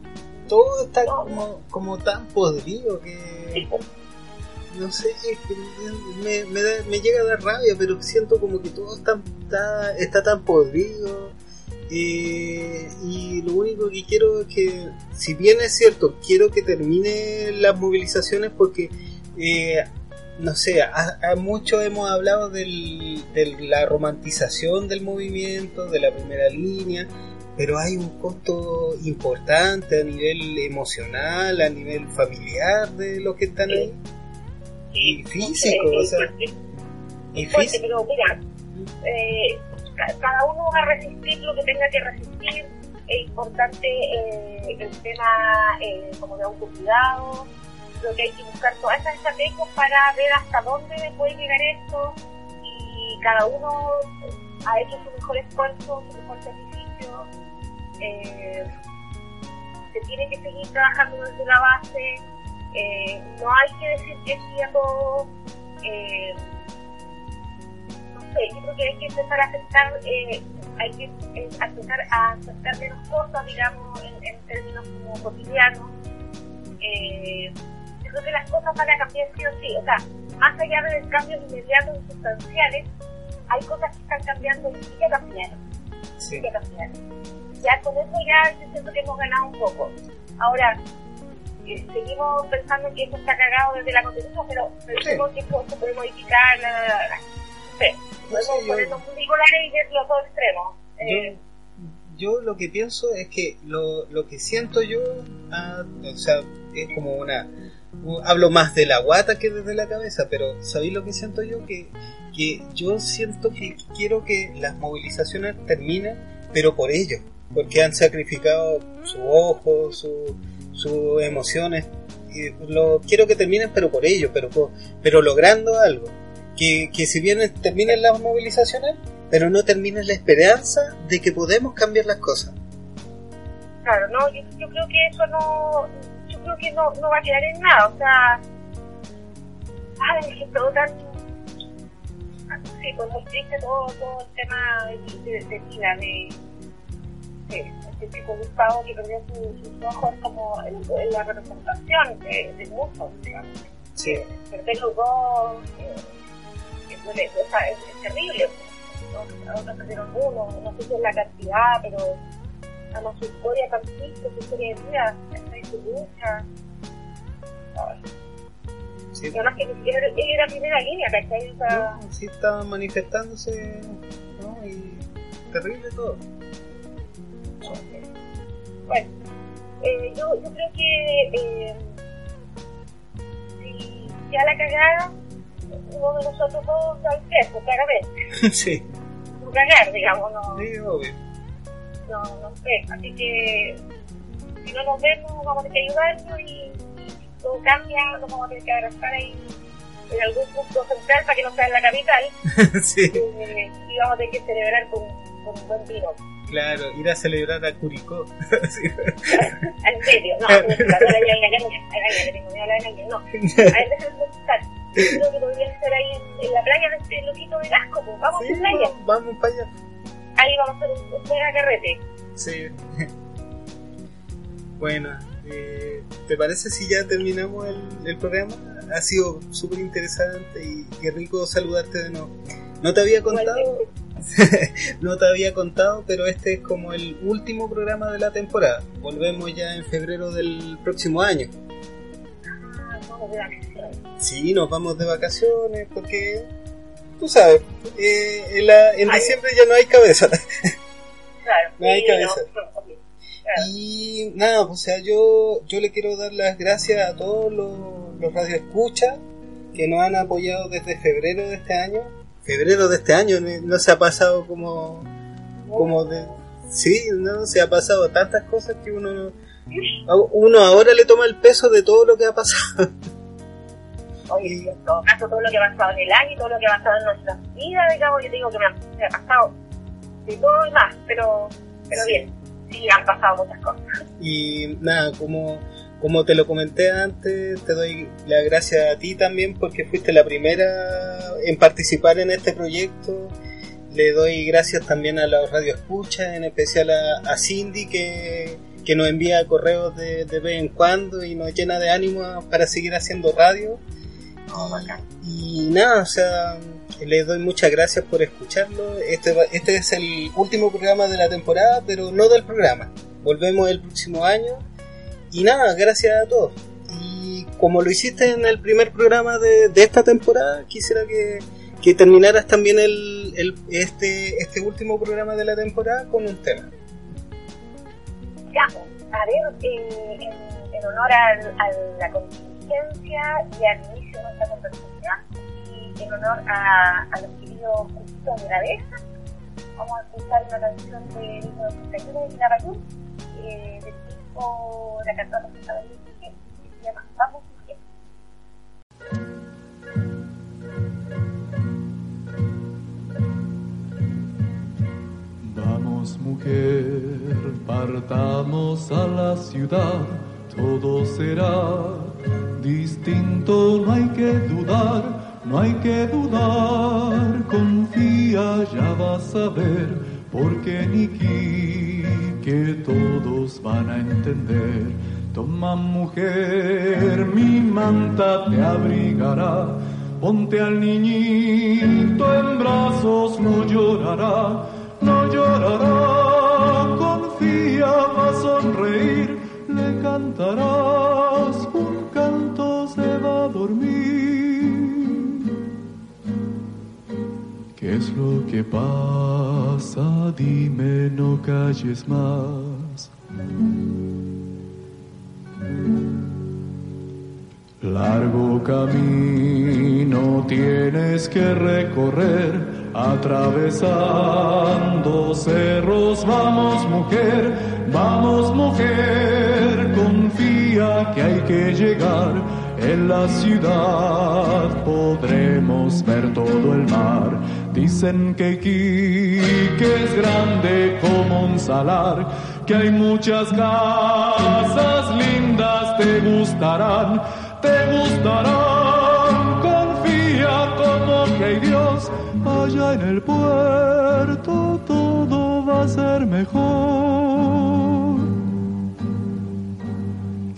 todo está no. como, como tan podrido que... Sí, pues, No sé, es que me, me, da- me llega a dar rabia, pero siento como que todo está, está, está tan podrido. eh, y lo único que quiero es que, si bien es cierto, quiero que termine las movilizaciones porque, eh, no sé, a, a mucho hemos hablado del, de la romantización del movimiento, de la primera línea, pero hay un costo importante a nivel emocional, a nivel familiar de los que están ahí. Y físico, eh, o sea, y fuerte, físico. pero mira, eh, ca- cada uno va a resistir lo que tenga que resistir. Es importante eh, el tema eh, como de autocuidado, lo que hay que buscar todas esas estrategias para ver hasta dónde puede llegar esto y cada uno ha hecho su mejor esfuerzo, su mejor sacrificio. Eh, se tiene que seguir trabajando desde la base. Eh, no hay que decir que sí a todo. Eh, no sé, yo creo que hay que empezar a aceptar, eh, hay que empezar a aceptar menos cosas, digamos, en, en términos como cotidianos. Eh, yo creo que las cosas van a cambiar sí o sí. O sea, más allá de cambios inmediatos y sustanciales, hay cosas que están cambiando y ya cambiaron Sí. que cambiar. Ya con eso ya yo siento que hemos ganado un poco. Ahora, eh, seguimos pensando que eso está cagado desde la constitución, pero pensemos que eso se puede modificar, la, la, la, sé, podemos ponernos muy y ver los dos extremos. Eh, Yo, yo lo que pienso es que lo, lo que siento yo, ah, o sea, es como una... Hablo más de la guata que desde la cabeza, pero ¿sabéis lo que siento yo? Que, que yo siento que quiero que las movilizaciones terminen, pero por ellos, porque han sacrificado sus ojos, su- sus emociones, y lo quiero que terminen, pero por ellos, pero, pero logrando algo. Que, que si bien terminen las movilizaciones, pero no termine la esperanza de que podemos cambiar las cosas. Claro, no, yo, yo creo que eso no, yo creo que no, no va a quedar en nada, o sea, ay, es todo tan, sí, pues muy triste todo, todo el tema de, de, de de, de chico Gustavo que perdió su- sus ojos como en, en la representación de, de muchos, digamos, Sí. perder los dos, eh, es, duele- o sea, es, es terrible, ¿no? otros perdieron uno, no sé si es la cantidad, pero además su historia tan triste, su historia de vida, su lucha. Ay, Sí, además que él era primera línea, ¿cachai? O sea, sí estaban manifestándose, ¿no? Y terrible todo. Bueno, eh, yo, yo creo que eh, si ya la cagada, uno de nosotros dos al preso, claramente. sí, No cagar, digamos, no, sí, obvio. no, no sé. Así que si no nos vemos, vamos a tener que ayudarnos y, y si todo cambia, nos vamos a tener que abrazar ahí en algún punto central para que no sea en la capital (laughs) sí. eh, y vamos a tener que celebrar con, con un buen vino. Claro, ir a celebrar a Curicó. Sí. en serio, no, no, la araña, araña, le tengo miedo a la no. A ver, déjame buscar. Creo que podría ahí en, en, la playa de este loquito de Gasco, pues vamos sí, a playa. Vamos para allá. Ahí vamos a hacer un, un mega carrete. Sí. bueno, eh, ¿te parece si ya terminamos el, el programa? Ha sido súper interesante y, y rico saludarte de nuevo. No te había contado, (laughs) no te había contado, pero este es como el último programa de la temporada. Volvemos ya en febrero del próximo año. Ah, vamos de vacaciones. Sí, nos vamos de vacaciones porque, tú sabes, eh, en, la, en Ay. diciembre ya no hay cabeza. (laughs) Claro. No hay cabeza. no. Y nada, o sea, yo, yo le quiero dar las gracias a todos los, los radioescuchas que nos han apoyado desde febrero de este año. Febrero de este año no, se ha pasado como, como de... Sí, no, se ha pasado tantas cosas que uno, no- uno ahora le toma el peso de todo lo que ha pasado. (laughs) Oye, en todo caso, todo lo que ha pasado en el año y todo lo que ha pasado en nuestras vidas, digamos, yo te digo que me, ha pasado de todo y más, pero, pero Sí. bien, sí, han pasado muchas cosas. Y nada, como, como te lo comenté antes, te doy las gracias a ti también porque fuiste la primera en participar en este proyecto. Le doy gracias también a los radioescuchas, en especial a, a Cindy que, que nos envía correos de, de vez en cuando y nos llena de ánimo para seguir haciendo radio. Oh. Y nada, o sea, les doy muchas gracias por escucharlo. Este, este es el último programa de la temporada, pero no del programa. Volvemos el próximo año. Y nada, gracias a todos. Y como lo hiciste en el primer programa de, de esta temporada, quisiera que, que terminaras también el, el- este, este último programa de la temporada con un tema. Ya, a ver, en, honor al, a la contingencia y al inicio de nuestra conversación, y en honor a, a los queridos Justitos de la Abeja, vamos a escuchar una canción de 1981 de Quilapayún, eh, del disco La Vamos Mujer. Vamos mujer, partamos a la ciudad, todo será distinto, no hay que dudar, no hay que dudar, confía, ya vas a ver, porque Niki, que todos van a entender. Toma mujer, mi manta te abrigará, ponte al niñito en brazos, no llorará no llorará, confía, va a sonreír, le cantarás un canto, se va a dormir. ¿Qué es lo que pasa? Dime, no calles más. Largo camino tienes que recorrer, atravesando cerros. Vamos mujer, vamos mujer, confía que hay que llegar. En la ciudad podremos ver todo el mar. Dicen que Iquique es grande como un salar, que hay muchas casas lindas, te gustarán, te gustarán. Confía como que hay Dios allá en el puerto, todo va a ser mejor.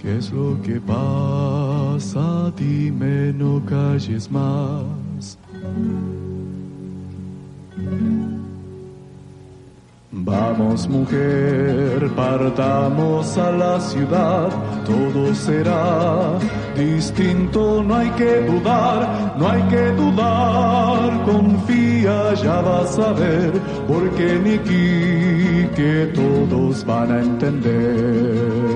¿Qué es lo que pasa? Dime, no calles más. Vamos mujer, partamos a la ciudad, todo será distinto, no hay que dudar, no hay que dudar, confía, ya vas a ver, porque Niki, que todos van a entender.